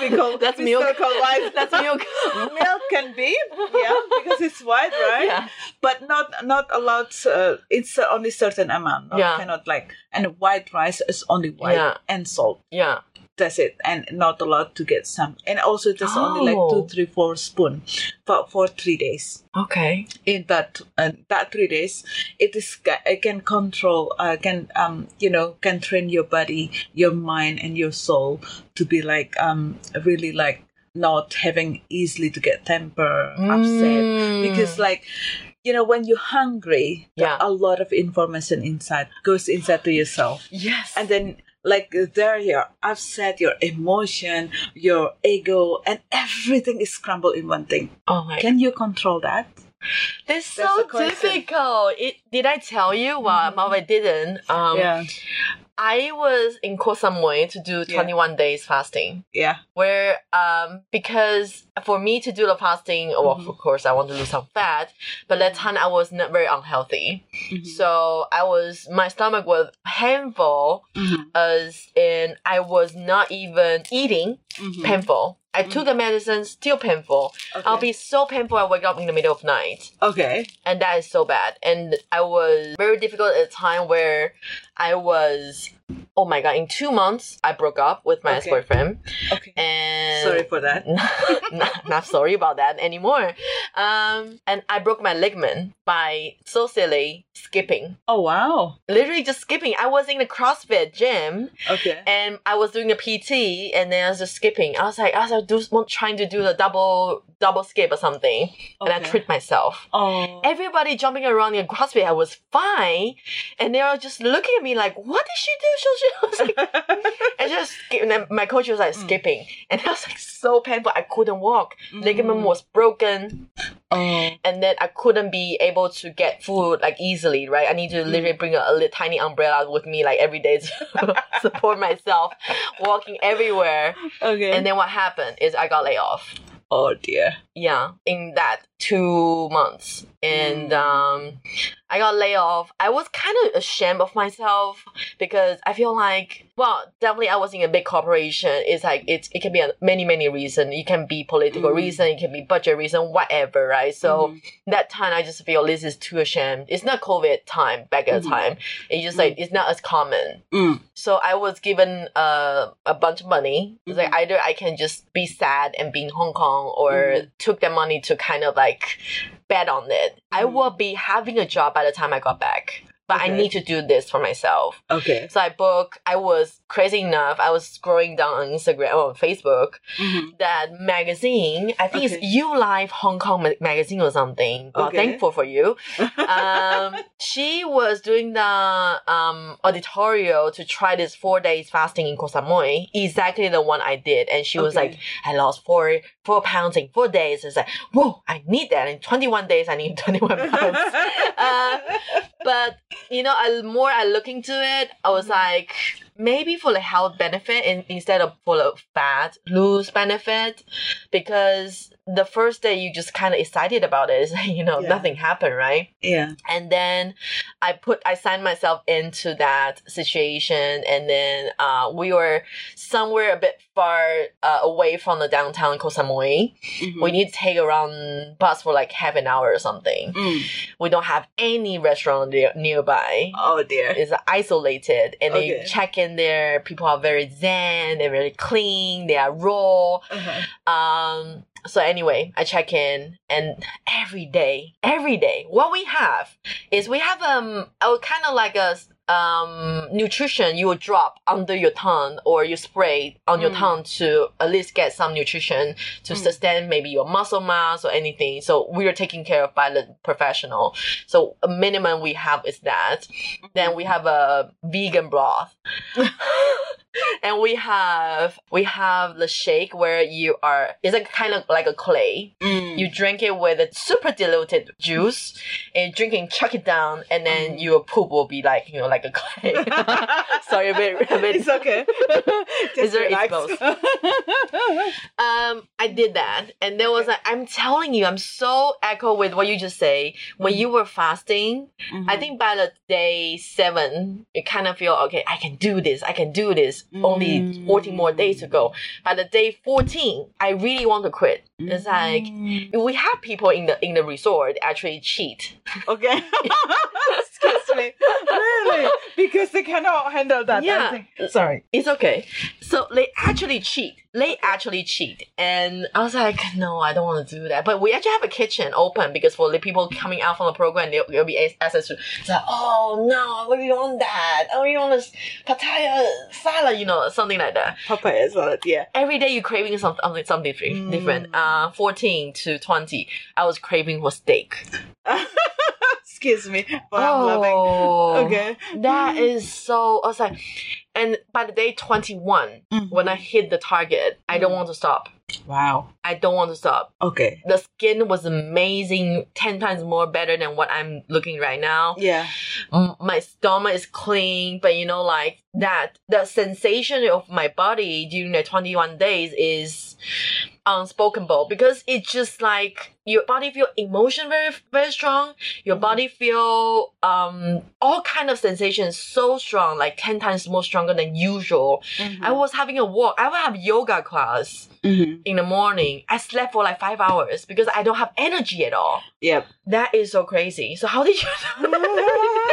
We call, That's we milk. call white. That's milk. Milk can be yeah because it's white right? Yeah. But not not allowed uh, it's only certain amount not, Yeah. cannot like and white rice is only white Yeah. and salt. Yeah that's it and not allowed to get some and also just only like Oh. two three four spoon for for three days okay in that uh, that three days it is it can control uh, can um you know can train your body your mind and your soul to be like um really like not having easily to get temper upset Mm. because like you know when you're hungry Yeah. a lot of information inside goes inside to yourself yes and then like there you're upset your emotion your ego and everything is crumbled in one thing. Oh my can you control that <laughs> That's so difficult. It did I tell you? Well, Mhm. well, I didn't. Um, yeah I was in Koh Samui to do Yeah. 21 days fasting. yeah Where, um, because for me to do the fasting, well, Mhm. of course, I want to lose some fat, but that time I was not very unhealthy. Mhm. So I was, my stomach was painful, Mhm. as in I was not even eating Mhm. painful. I mm. took the medicine, still painful. Okay. I'll be so painful I wake up in the middle of night okay and that is so bad and i was very difficult at a time where i was oh my god in two months i broke up with my Okay. ex-boyfriend okay and sorry for that <laughs> not, not sorry about that anymore um and i broke my ligament by so silly skipping. Oh wow. Literally just skipping. I was in the CrossFit gym Okay. and I was doing a PT and then I was just skipping. I was like, I was like, do, trying to do the double double skip or something, and I Okay. tripped myself. Oh. Everybody jumping around in CrossFit, I was fine, and they were just looking at me like, "What did she do?" So she was like, and just and then my coach was like Mm. skipping, and I was like so painful. I couldn't walk. Ligament Mm. was broken, Oh. and then I couldn't be able to get food like easily. Right, I need to literally bring a, a little tiny umbrella with me like every day to <laughs> support myself, walking everywhere. Okay. And then what happened is I got laid off. oh dear. Yeah, in that two months, and Mm. um, I got laid off. I was kind of ashamed of myself because I feel like, well, definitely I was in a big corporation. It's like it's it can be a many many reasons. It can be political Mm. reason. It can be budget reason. Whatever, right? So Mhm. that time I just feel this is too ashamed. It's not COVID time back at the Mhm. time. It's just like it's not as common. Mm. So I was given uh, a bunch of money. It's like Mhm. either I can just be sad and be in Hong Kong or Mhm. Took that money to kind of like bet on it. I will mm. be having a job by the time I got back. But I need to do this for myself. Okay. So I book. I was crazy enough. I was scrolling down on Instagram or Facebook Mhm. that magazine. I think Okay. it's You Life Hong Kong ma- magazine or something. Well, Okay. thankful for you <laughs> um, she was doing the um, editorial to try this four days fasting in Koh Samui, exactly the one I did. And she was like, I lost four four pounds in four days. It's like, whoa, I need that. In 21 days, I need <laughs> 21 pounds. <laughs> uh, but, you know, I, more uh, I look into it, I was mm-hmm. like, maybe for the health benefit in, instead of for the fat lose benefit because the first day you just kind of excited about it. You know, Yeah. nothing happened, right? yeah. and then i put i signed myself into that situation and then uh, we were somewhere a bit far uh, away from the downtown Koh Samui. Mhm. We need to take around bus for like half an hour or something. Mm. We don't have any restaurant near, nearby. Oh dear. It's isolated, and Okay. check in there. People are very zen. They're very clean. They are raw. Uh-huh. Um, so anyway, I check in and every day, every day, what we have is we have um a kind of like a um nutrition you will drop under your tongue or you spray on your Mm. tongue to at least get some nutrition to Mm. sustain maybe your muscle mass or anything. So we are taken care of by the professional. So a minimum we have is that. Then we have a vegan broth. <laughs> and we have we have the shake where you are it's like kind of like a clay. Mm. You drink it with a super diluted juice and you drink and chuck it down and then Mm. your poop will be like, you know, like a clay. <laughs> Sorry, a bit, a bit it's okay. <laughs> Is there- it's <laughs> both. um, I did that, and there was like, I'm telling you, I'm so echo with what you just say. When you were fasting, I Mhm. think by the day seven, you kind of feel okay. I can do this. I can do this. Only 14 more days to go. By the day 14, I really want to quit. It's like Mm. we have people in the in the resort actually cheat. Okay. <laughs> Excuse me. Really? Because they cannot handle that. Yeah. Sorry. It's okay. So they actually cheat. They actually cheat. And I was like, no, I don't want to do that. But we actually have a kitchen open because for the people coming out from the program, they'll, they'll be access to, it's like, oh no, we want that. Oh, we want this papaya salad, you know, something like that. Papaya salad. Yeah. Every day you're craving something, something different. Mm. different. Uh, 14 to 20, I was craving for steak. <laughs> Excuse me. But I'm loving. Oh, Okay. That is so, I was like, and by the day 21, when I hit the target, I don't Mm. want to stop. Wow. I don't want to stop. Okay. The skin was amazing, 10 times more better than what I'm looking right now. Yeah. M- My stomach is clean, but you know, like that, the sensation of my body during the 21 days is unspokenable because it's just like your body feel emotion very very strong your Mhm. body feel um all kind of sensations so strong like 10 times more stronger than usual i was having a walk i would have yoga class Mhm. in the morning i slept for like five hours because i don't have energy at all Yep. that is so crazy so how did you <laughs>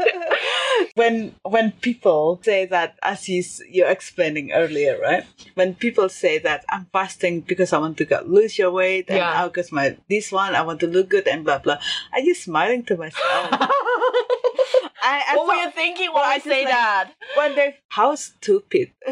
<laughs> when when people say that, as you, you're explaining earlier, right? When people say that I'm fasting because I want to lose your weight and Yeah. because my this one I want to look good and blah blah, I just smiling to myself. <laughs> I, I what were you thinking when I say like- that? One day, how stupid. <laughs>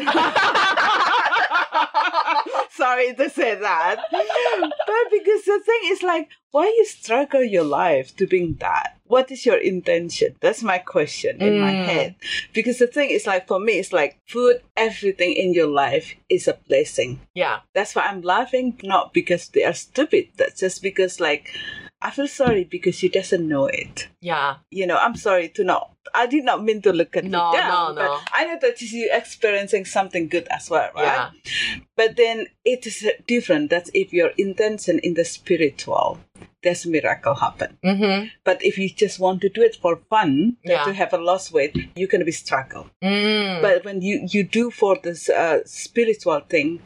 Sorry to say that. But because the thing is like, why you struggle your life to being that? What is your intention? That's my question in my Mm. head. Because the thing is like, for me, it's like food, everything in your life is a blessing. yeah. That's why I'm laughing, not because they are stupid. That's just because like, I feel sorry because you doesn't know it Yeah. you know, I'm sorry to not. I did not mean to look at No, you down, no, no. but I know that you experiencing something good as well, right? Yeah. But then it is different. That's if your intention in the spiritual, there's miracle happen. Mm-hmm. But if you just want to do it for fun, Yeah. to have a lost weight, you're gonna be struggle. Mm. But when you you do for this uh, spiritual thing,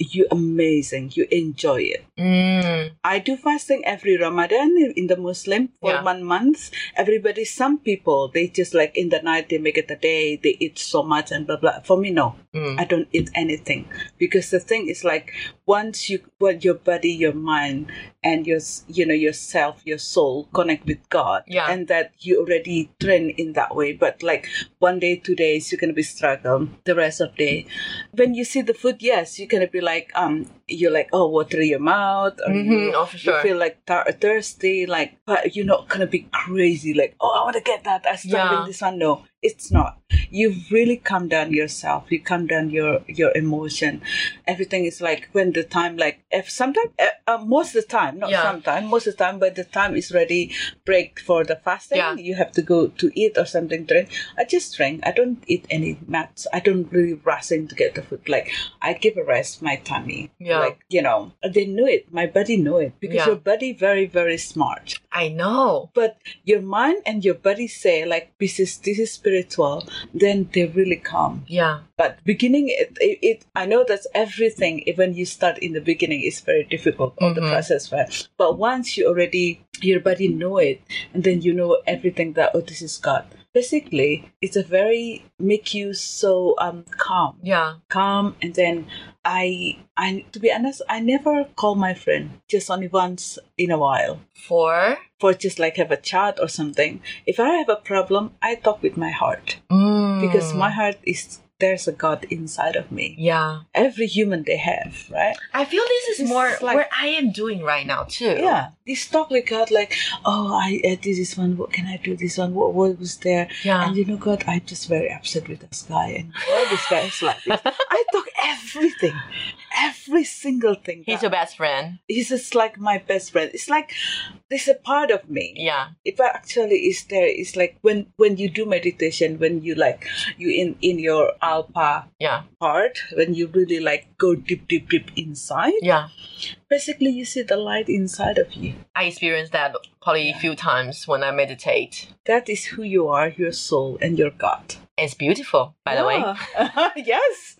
you amazing. You enjoy it. mm. I do fasting every Ramadan in the Muslim for Yeah. one month. Everybody, some people, they just like in the night they make it a day, they eat so much and blah blah. For me, no, Mm. I don't eat anything because the thing is like once you, what your body, your mind, and your, you know, yourself, your soul connect with God, Yeah. and that you already train in that way. But like one day, two days, you're gonna be struggle. The rest of the day, when you see the food, yes, you're gonna be like, um, you're like, oh, water your mouth, or you, Mhm, oh, for you feel like thir- thirsty, like, but you're not gonna be crazy, like, oh, I want to get that. I started Yeah. this one. No, it's not. You've really calm down yourself. You calm down your your emotion. Everything is like when the time, like, if sometimes, uh, uh, most of the time, not Yeah. sometimes, most of the time, but the time is ready, break for the fasting, Yeah. you have to go to eat or something drink. I just drink. I don't eat any nuts. I don't really rush in to get the food. Like I give a rest my tummy. Yeah. Like you know, they know it. My body know it because Yeah. your body very very smart I know. but your mind and your body say like this is this is spiritual then they really come Yeah. but beginning it, it, it i know that everything even you start in the beginning is very difficult all the mm-hmm. process right but once you already your body know it and then you know everything that oh this is god basically it's a very make you so um calm Yeah. calm and then i i to be honest i never call my friend just only once in a while For. for just like have a chat or something. If I have a problem, I talk with my heart Mm. because my heart is there's a God inside of me. Yeah. Every human they have, right? I feel this is It's more like- where I am doing right now too. Yeah, this talk with God like, oh, I uh, this is one. What can I do? This one. What, what was there? Yeah. And you know, God, I'm just very upset with this guy, and why this guy is like this. <laughs> I talk everything, every single thing. He's your best friend. He's just like my best friend. It's like this a part of me. Yeah. if I actually is there it's like when when you do meditation when you like you in in your alpha Yeah. part when you really like go deep deep deep inside Yeah. basically you see the light inside of you I experienced that probably a few times when I meditate. that is who you are your soul and your god It's beautiful, by the way. <laughs> Yes.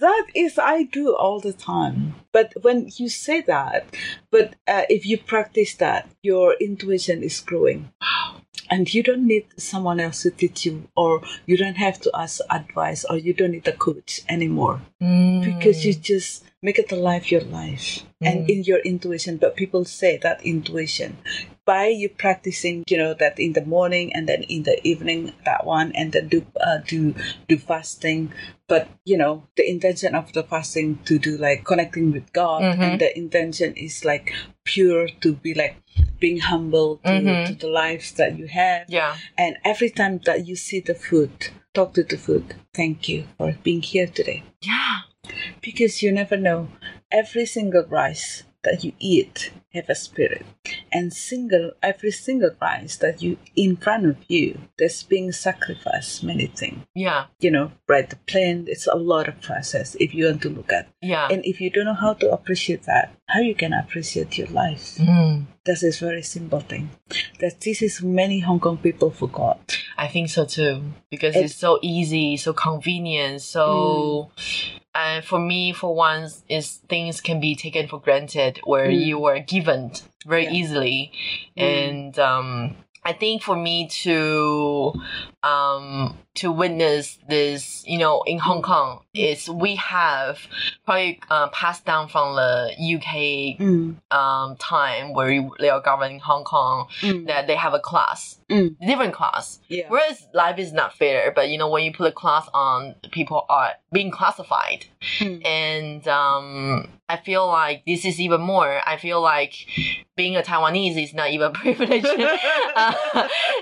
That is i do all the time. But when you say that but uh, if you practice that your intuition is growing. And you don't need someone else to teach you or you don't have to ask advice or you don't need a coach anymore. Because you just make it a life your life and Mm. in your intuition but people say that intuition by you practicing you know that in the morning and then in the evening that one and then do uh, do do fasting but you know the intention of the fasting to do like connecting with god Mhm. and the intention is like pure to be like being humble to, Mhm. to the lives that you have Yeah. and every time that you see the food talk to the food thank you for being here today Yeah. Because you never know every single rice that you eat have a spirit and single every single rice that you in front of you that's being sacrificed many things Yeah. you know right the plant it's a lot of process if you want to look at Yeah. and if you don't know how to appreciate that how you can appreciate your life Mm. that is very simple thing that this is many hong kong people forgot I think so too because It- it's so easy, so convenient, so. And for me, for once, is things can be taken for granted where Mm. you were given very Yeah. easily, Mm. and um, I think for me to um to witness this you know in hong kong is we have probably uh, passed down from the uk Mm. um time where you- they are governing hong kong Mm. that they have a class Mm. different class Yeah. whereas life is not fair but you know when you put a class on people are being classified Mm. and um, I feel like this is even more. I feel like being a Taiwanese is not even <laughs> a privilege. <laughs> uh,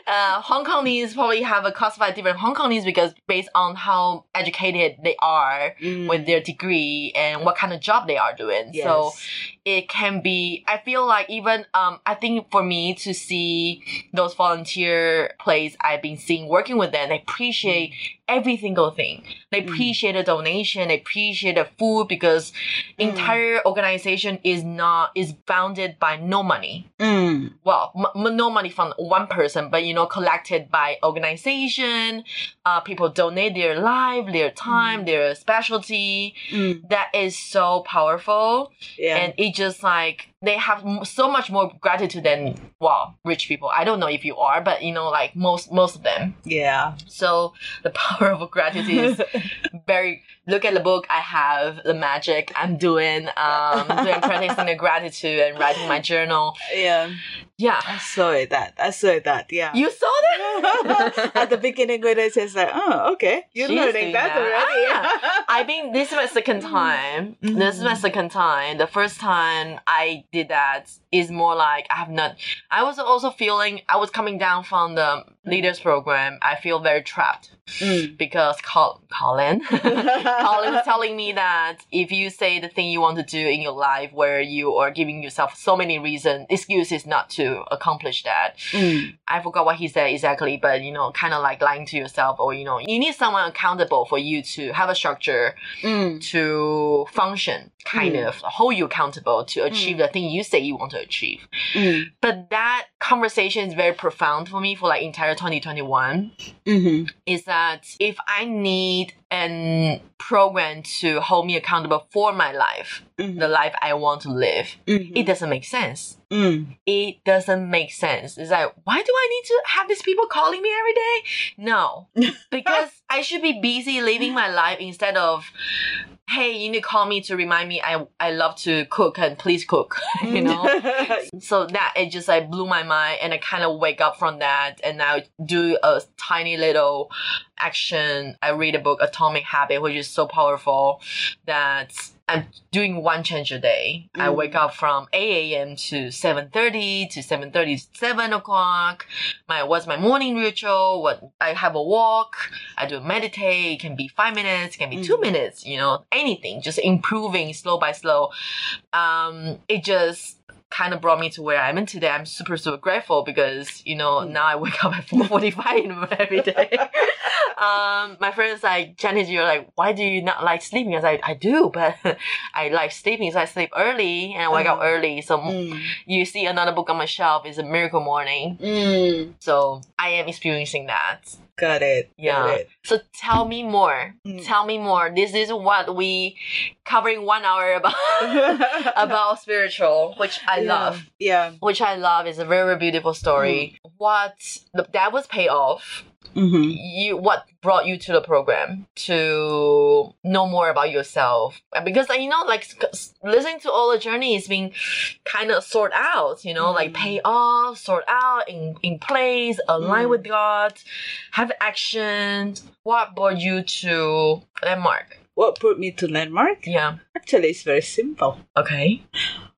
uh, Hong Kongese probably have a classified different Hong Kongese because based on how educated they are Mm. with their degree and what kind of job they are doing. So Yes. It can be i feel like even um i think for me to see those volunteer plays i've been seeing working with them they appreciate every single thing they Mm. appreciate the donation they appreciate the food because Mm. entire organization is not is founded by no money Mm. well m- m- no money from one person but you know collected by organization uh people donate their life their time their specialty Mm. that is so powerful Yeah. and it just like they have m- so much more gratitude than well rich people i don't know if you are but you know like most most of them yeah. so the <laughs> power of gratitude is <laughs> very look at the book i have the magic i'm doing um doing <laughs> practicing the gratitude and writing my journal yeah. yeah I saw it that. I saw it that. Yeah. you saw that <laughs> At the beginning when I said like, oh, okay, you're She's learning doing that, that. already. <laughs> I think this is my second time. This is my Mhm. second time. The first time I did that is more like I have not. I was also feeling I was coming down from the leaders program. I feel very trapped Mm. because Col- Colin, <laughs> Colin was <laughs> telling me that if you say the thing you want to do in your life, where you are giving yourself so many reasons, excuses not to accomplish that, Mm. I forgot what he said exactly, but you know, kind of like lying to yourself, or you know, you need someone accountable for you to have a structure Mm. to function, kind Mm. of hold you accountable to achieve the thing you say you want to achieve. Mm. But that conversation is very profound for me for like entire 2021. Mm-hmm. Is that if I need an program to hold me accountable for my life, Mm-hmm. the life I want to live, it doesn't make sense Mm. it doesn't make sense. It's like, why do I need to have these people calling me every day? No, <laughs> because I should be busy living my life instead of, hey, you need to call me to remind me I, I love to cook and please cook, <laughs> you know? <laughs> so that it just like blew my mind and I kind of wake up from that and I do a tiny little action. I read a book, Atomic Habit, which is so powerful that I'm doing one change a day. I Mm. wake up from 8 a.m. to 7.30 to 7.30 7 o'clock. My what's my morning ritual? What I have a walk. I do meditate. It can be five minutes. It can be two Mm. minutes. You know, anything. Just improving slow by slow. Um, it just kind of brought me to where I'm in today. I'm super super grateful because you know Mm. now I wake up at <laughs> 4:45 every day. <laughs> um, my friends like Janice, you're like, why do you not like sleeping? I was like, I do, but <laughs> I like sleeping, so I sleep early and I wake up Uh-huh. early. So Mm. you see another book on my shelf is a Miracle Morning. Mm. So I am experiencing that. Got it. Yeah. Got it. So tell me more. Mm. Tell me more. This is what we covering one hour about <laughs> about spiritual, which I Yeah. love. Yeah. Which I love is a very beautiful story. What the, that was paid off. Mm-hmm. You what brought you to the program to know more about yourself because you know like listening to all the journey is being kind of sort out you know like Mm. pay off sort out in in place align Mm. with God have action what brought you to landmark What brought me to Landmark? yeah Actually, it's very simple. okay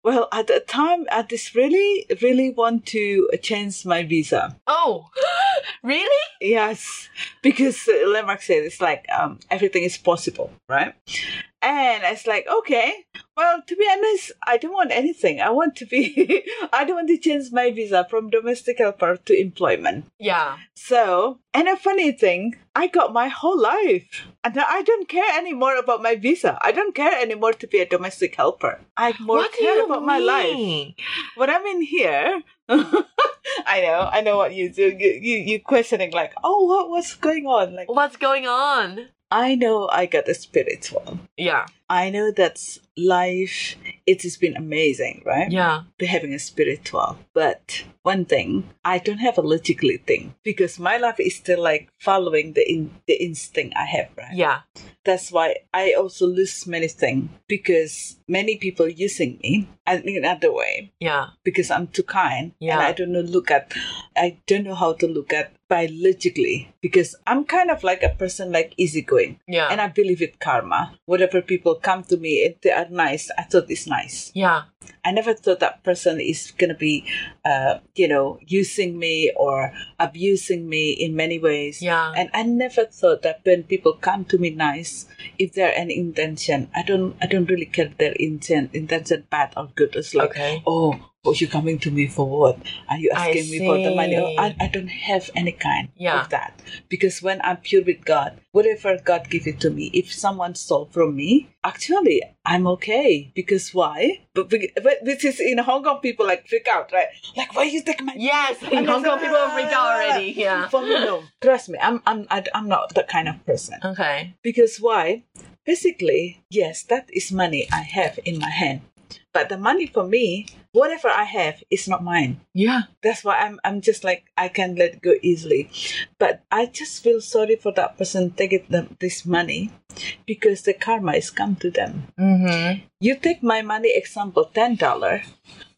Well, at the time, I just really, really want to change my visa. oh <gasps> really Yes, because uh, Landmark said it's like um, everything is possible, right? And it's like, okay, well, to be honest, I don't want anything. I want to be, <laughs> I don't want to change my visa from domestic helper to employment. yeah So, and a funny thing, I got my whole life. And I don't care anymore about my visa. I don't care anymore to be a domestic helper. I more what care you about my life. When I'm in here, <laughs> I know, I know what you do. You, you, you questioning like, oh, what, what's going on? Like, what's going on I know I got a spiritual. yeah I know that life it has been amazing, right? Yeah. Be having a spiritual. But one thing, I don't have a logically thing because my life is still like following the in, the instinct I have, right? Yeah. That's why I also lose many things because many people using me and in another way Yeah. because I'm too kind Yeah. and I don't know look at I don't know how to look at biologically because I'm kind of like a person like easygoing Yeah. and I believe in karma. Whatever people come to me if they are nice, I thought it's nice. yeah. I never thought that person is gonna be, uh, you know, using me or abusing me in many ways. Yeah. And I never thought that when people come to me nice, if there are any intention, I don't, I don't really care their intent, intention bad or good. It's like, Okay. oh, oh, you coming to me for what? Are you asking me for the money? Oh. I, I don't have any kind Yeah. of that because when I'm pure with God, whatever God give it to me, if someone stole from me, actually I'm okay because why? But, but this is in Hong Kong, people like freak out, right? Like why you take my Yes. In And Hong Kong, people freak out already. <laughs> Yeah. For me, no. Trust me, I'm I'm I'm not that kind of person. Okay. Because why? Basically, yes, that is money I have in my hand. But the money for me, whatever I have, is not mine. Yeah. That's why I'm I'm just like I can let go easily. But I just feel sorry for that person taking them this money because the karma is come to them. Mm-hmm. You take my money example ten dollar,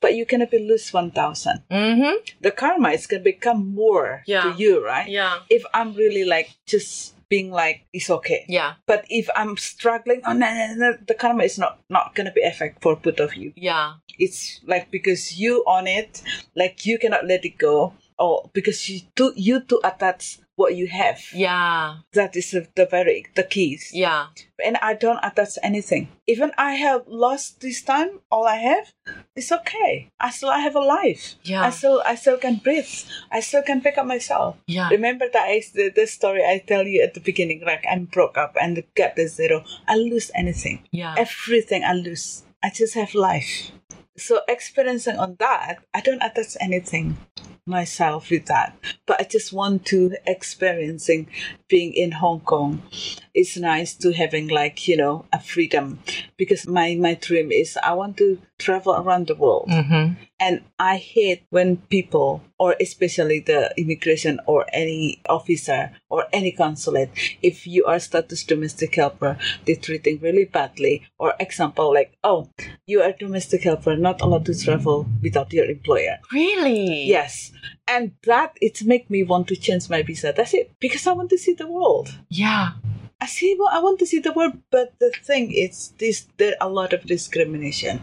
but you cannot be lose one thousand. Mm-hmm. The karma is gonna become more Yeah. to you, right? Yeah. If I'm really like just being like it's okay. Yeah. But if I'm struggling, oh no, no, no, the karma is not not gonna be effect for both of you. Yeah. It's like because you on it, like you cannot let it go, or because you too you too attach what you have. Yeah. That is the, very the keys. Yeah. And I don't attach anything. Even I have lost this time, all I have, it's okay. I still I have a life. Yeah. I still I still can breathe. I still can pick up myself. Yeah. Remember that I, the, the story I tell you at the beginning, like I'm broke up and get the zero. I lose anything. Yeah. Everything I lose. I just have life. So experiencing on that, I don't attach anything myself with that. But I just want to experiencing being in Hong Kong. It's nice to having like, you know, a freedom. Because my, my dream is I want to travel around the world. Mm-hmm. And I hate when people, or especially the immigration or any officer or any consulate, if you are status domestic helper, they're treating really badly. Or example, like, oh, you are domestic helper, not allowed to travel without your employer. Really? Yes. And that it make me want to change my visa. That's it. Because I want to see the world. Yeah. I see well, I want to see the world, but the thing is this there are a lot of discrimination.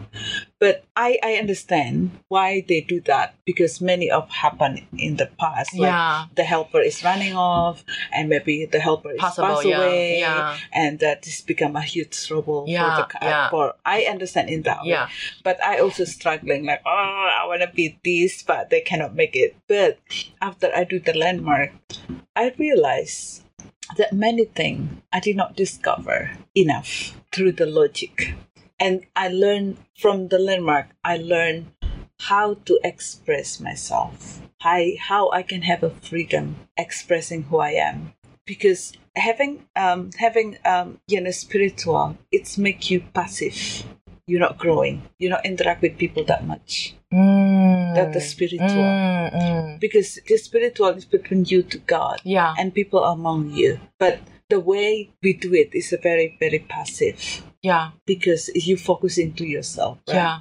But I, I understand why they do that because many of happened in the past. Like Yeah. the helper is running off and maybe the helper is Possible, passed yeah, away yeah. and that has become a huge trouble Yeah, for the yeah. for I understand in that way. Yeah. But I also struggling like, oh I wanna be this but they cannot make it. But after I do the landmark, I realize that many things I did not discover enough through the logic. And I learned from the landmark, I learned how to express myself, how, how I can have a freedom expressing who I am. Because having um having um you know spiritual, it's make you passive. You're not growing. You're not interact with people that much. Mm. That's the spiritual. Mm, mm. Because the spiritual is between you to God Yeah. and people among you. But the way we do it is a very, very passive Yeah. because you focus into yourself. right? Yeah.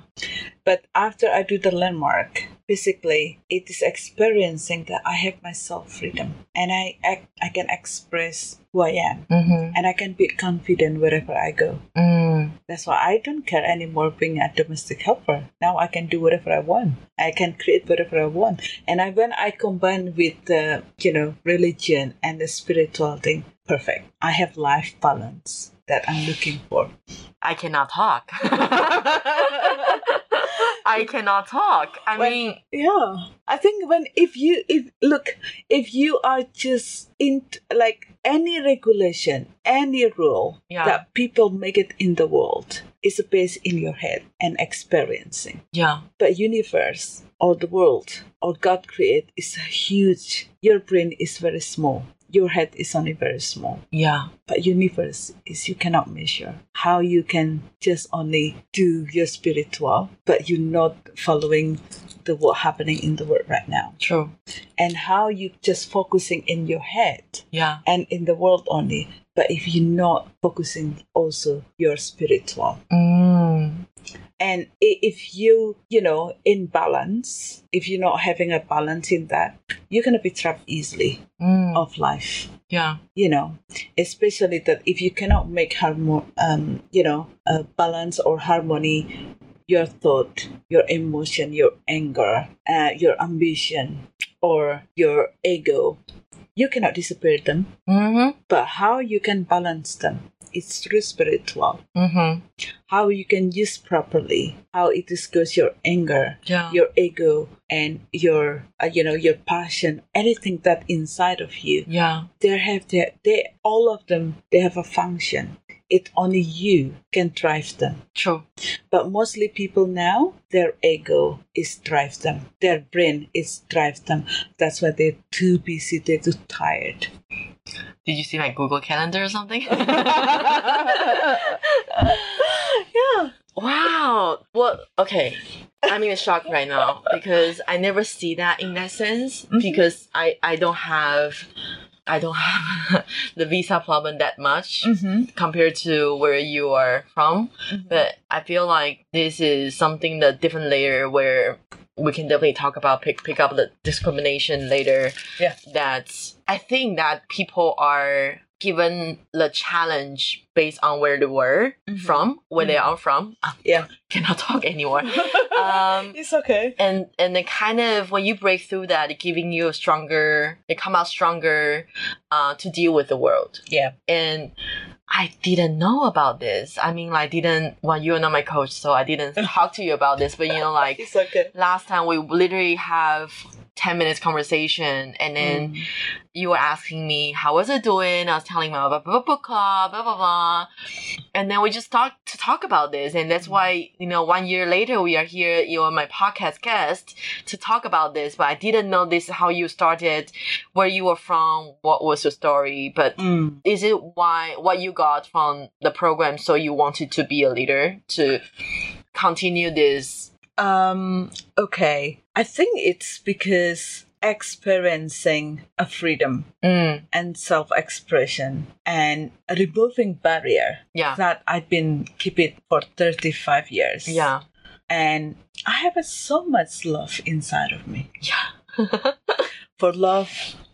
But after I do the landmark, basically it is experiencing that I have my self freedom and I act, I can express who I am Mm-hmm. and I can be confident wherever I go. Mm. That's why I don't care anymore being a domestic helper. Now I can do whatever I want. I can create whatever I want. And I, when I combine with the, you know, religion and the spiritual thing, perfect. I have life balance that I'm looking for. I cannot talk. <laughs> I cannot talk. I When- mean, Yeah. I think when, if you, if, look, if you are just in, like, any regulation, any rule Yeah. that people make it in the world is based in your head and experiencing. yeah. But universe or the world or God create is a huge. Your brain is very small. Your head is only very small. Yeah. But universe is you cannot measure. How you can just only do your spiritual, but you're not following the what happening in the world right now. True. And how you just focusing in your head Yeah. and in the world only. But if you're not focusing also your spiritual. Mm. And if you, you know, in balance, if you're not having a balance in that, you're gonna be trapped easily Mm. of life. Yeah. You know, especially that if you cannot make harmon, um, you know, a balance or harmony, your thought, your emotion, your anger, uh, your ambition, or your ego, you cannot disappear them. Mm-hmm. But how you can balance them? It's through spiritual. Mm-hmm. How you can use properly. How it goes your anger, Yeah. your ego, and your uh, you know your passion. Anything that inside of you, yeah. they have their they all of them. They have a function. It only you can drive them. True. But mostly people now, their ego is drive them. Their brain is drive them. That's why they're too busy. They're too tired. Did you see my Google Calendar or something? <laughs> Yeah. wow. Well, okay. I'm in a shock right now because I never see that in that sense Mhm. because I I don't have I don't <laughs> have the visa problem that much Mm-hmm. compared to where you are from. But I feel like this is something the different layer where we can definitely talk about pick pick up the discrimination later. Yeah. That's I think that people are given the challenge based on where they were Mhm. from, where they are from. <laughs> Ah, Yeah. cannot talk anymore. <laughs> um it's okay. and and then kind of when you break through that, it giving you a stronger, it come out stronger, uh, to deal with the world Yeah. and I didn't know about this. I mean, like, didn't. Well, you're not my coach, so I didn't <laughs> talk to you about this. But you know, like It's okay. last time we literally have ten minutes conversation, and then Mm. you were asking me how was it doing. I was telling about blah, book club, blah blah blah, and then we just talked to talk about this, and that's why you know one year later we are here. You're my podcast guest to talk about this, but I didn't know this how you started, where you were from, what was your story, but Mm. is it why what you got from the program so you wanted to be a leader to continue this Um, okay. I think it's because experiencing a freedom mm, and self-expression and removing barrier yeah that I've been keeping for 35 years. yeah And I have so much love inside of me. yeah <laughs> For love,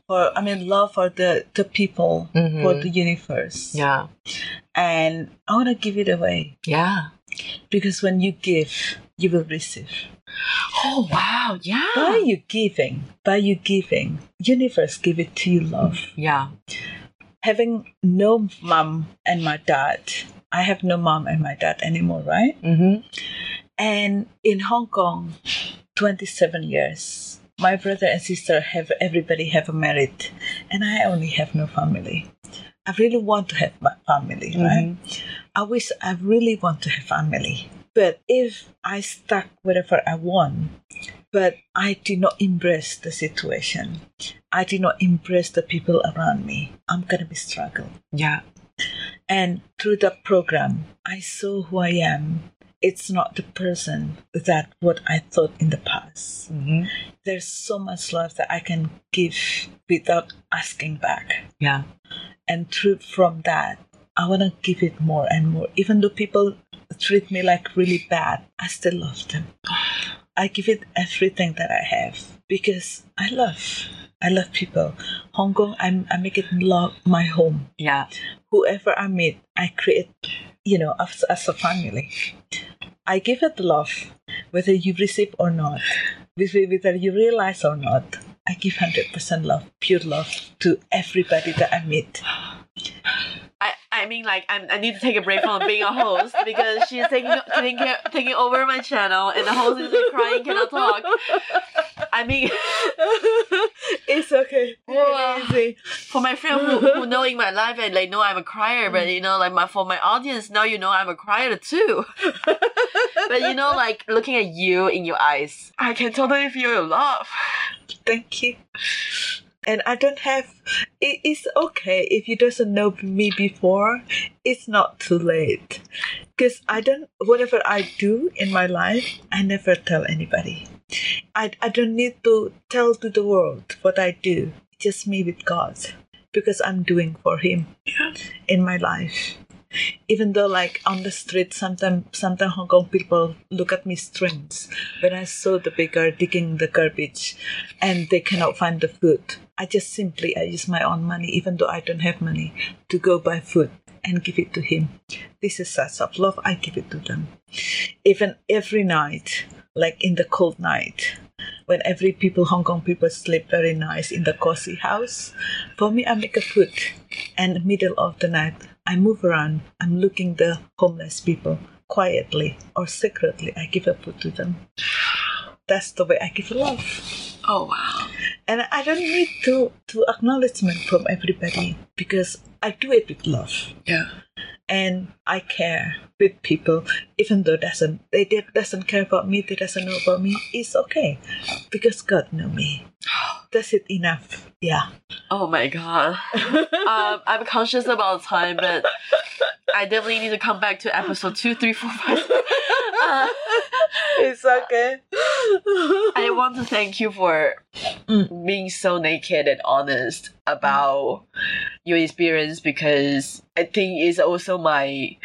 for, I mean, love for the, the people, Mhm. for the universe. yeah And I want to give it away yeah because when you give, you will receive. Oh wow yeah by you giving, by you giving, universe give it to you love. yeah Having no mom and my dad, I have no mom and my dad anymore, right? mm-hmm. And in Hong Kong, 27 years, my brother and sister have everybody have a married, and I only have no family. I really want to have my family, right? I wish I really want to have family. But if I stuck whatever I want, but I did not embrace the situation, I did not embrace the people around me, I'm gonna be struggling. yeah And through the program, I saw who I am. It's not the person that what I thought in the past. mm-hmm. There's so much love that I can give without asking back yeah and through from that i want to give it more and more even though people treat me like really bad. I still love them. I give it everything that i have because i love i love people. Hong kong i'm i make it love my home. Yeah. Whoever i meet i create you know as, as a family. I give it love whether you receive or not. Whether you realize or not i give 100% love pure love to everybody that i meet I, I mean like I'm, I need to take a break from being a host because she's taking taking care, taking over my channel and the host is like crying cannot talk. I mean <laughs> it's okay. Easy. for my friend who, who know in my life and they know I'm a crier, but you know, like my for my audience now you know I'm a crier too. <laughs> but you know, like looking at you in your eyes, I can totally feel your love. Thank you. And I don't have. It is okay if you doesn't know me before. It's not too late, because I don't. Whatever I do in my life, I never tell anybody. I I don't need to tell to the world what I do. Just me with God, because I'm doing for Him in my life even though like on the street sometimes sometimes hong kong people look at me strange. When i saw the beggar digging the garbage and they cannot find the food i just simply i use my own money even though i don't have money to go buy food and give it to him. This is such of love i give it to them. Even every night like in the cold night when every people hong kong people sleep very nice in the cozy house for me i make a food and middle of the night I move around, I'm looking the homeless people quietly or secretly. I give a food to them. That's the way I give love. Oh wow. And I don't need to, to acknowledgement from everybody because I do it with love. Yeah. And I care with people, even though doesn't they they doesn't care about me, they doesn't know about me. It's okay because God know me. <gasps> That's it enough. Yeah. Oh my god. <laughs> um, I'm conscious about time, but I definitely need to come back to episode two, three, four, five. Uh, <laughs> It's okay. <laughs> I want to thank you for Mm. being so naked and honest about your experience because I think it's also my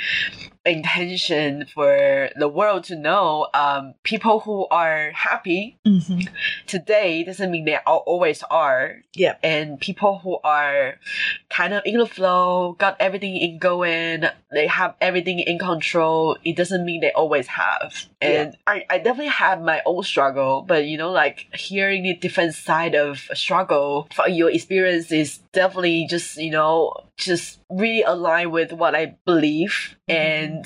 intention for the world to know um, people who are happy Mhm. today doesn't mean they al- always are. Yeah. And people who are kind of in the flow, got everything in going, they have everything in control, it doesn't mean they always have. And I, I definitely have my own struggle, but you know, like hearing the different side of struggle for your experience is definitely just, you know, just really aligned with what I believe. And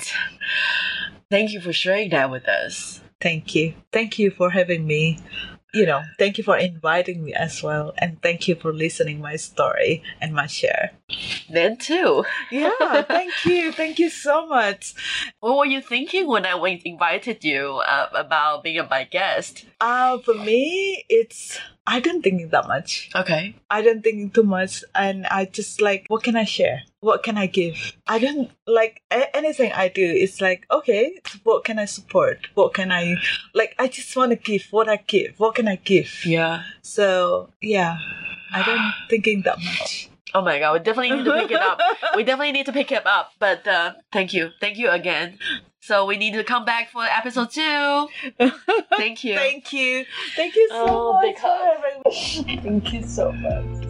thank you for sharing that with us. Thank you. Thank you for having me. You know, thank you for inviting me as well. And thank you for listening my story and my share. Then too. Yeah, <laughs> thank you. Thank you so much. What were you thinking when I invited you uh, about being a my guest? Uh, for me, it's, I don't think that much. Okay. I don't think too much. And I just like, what can I share? What can I give? I don't like a- anything I do. It's like, okay, what can I support? What can I, like, I just want to give what I give. What can I give? Yeah. So, yeah, I don't thinking that much. Oh my god, we definitely need to pick it up. <laughs> we definitely need to pick it up. But uh, thank you. Thank you again. So we need to come back for episode two. <laughs> Thank you. Thank you. Thank you so Oh, much. big hug. for having me. Thank you so much.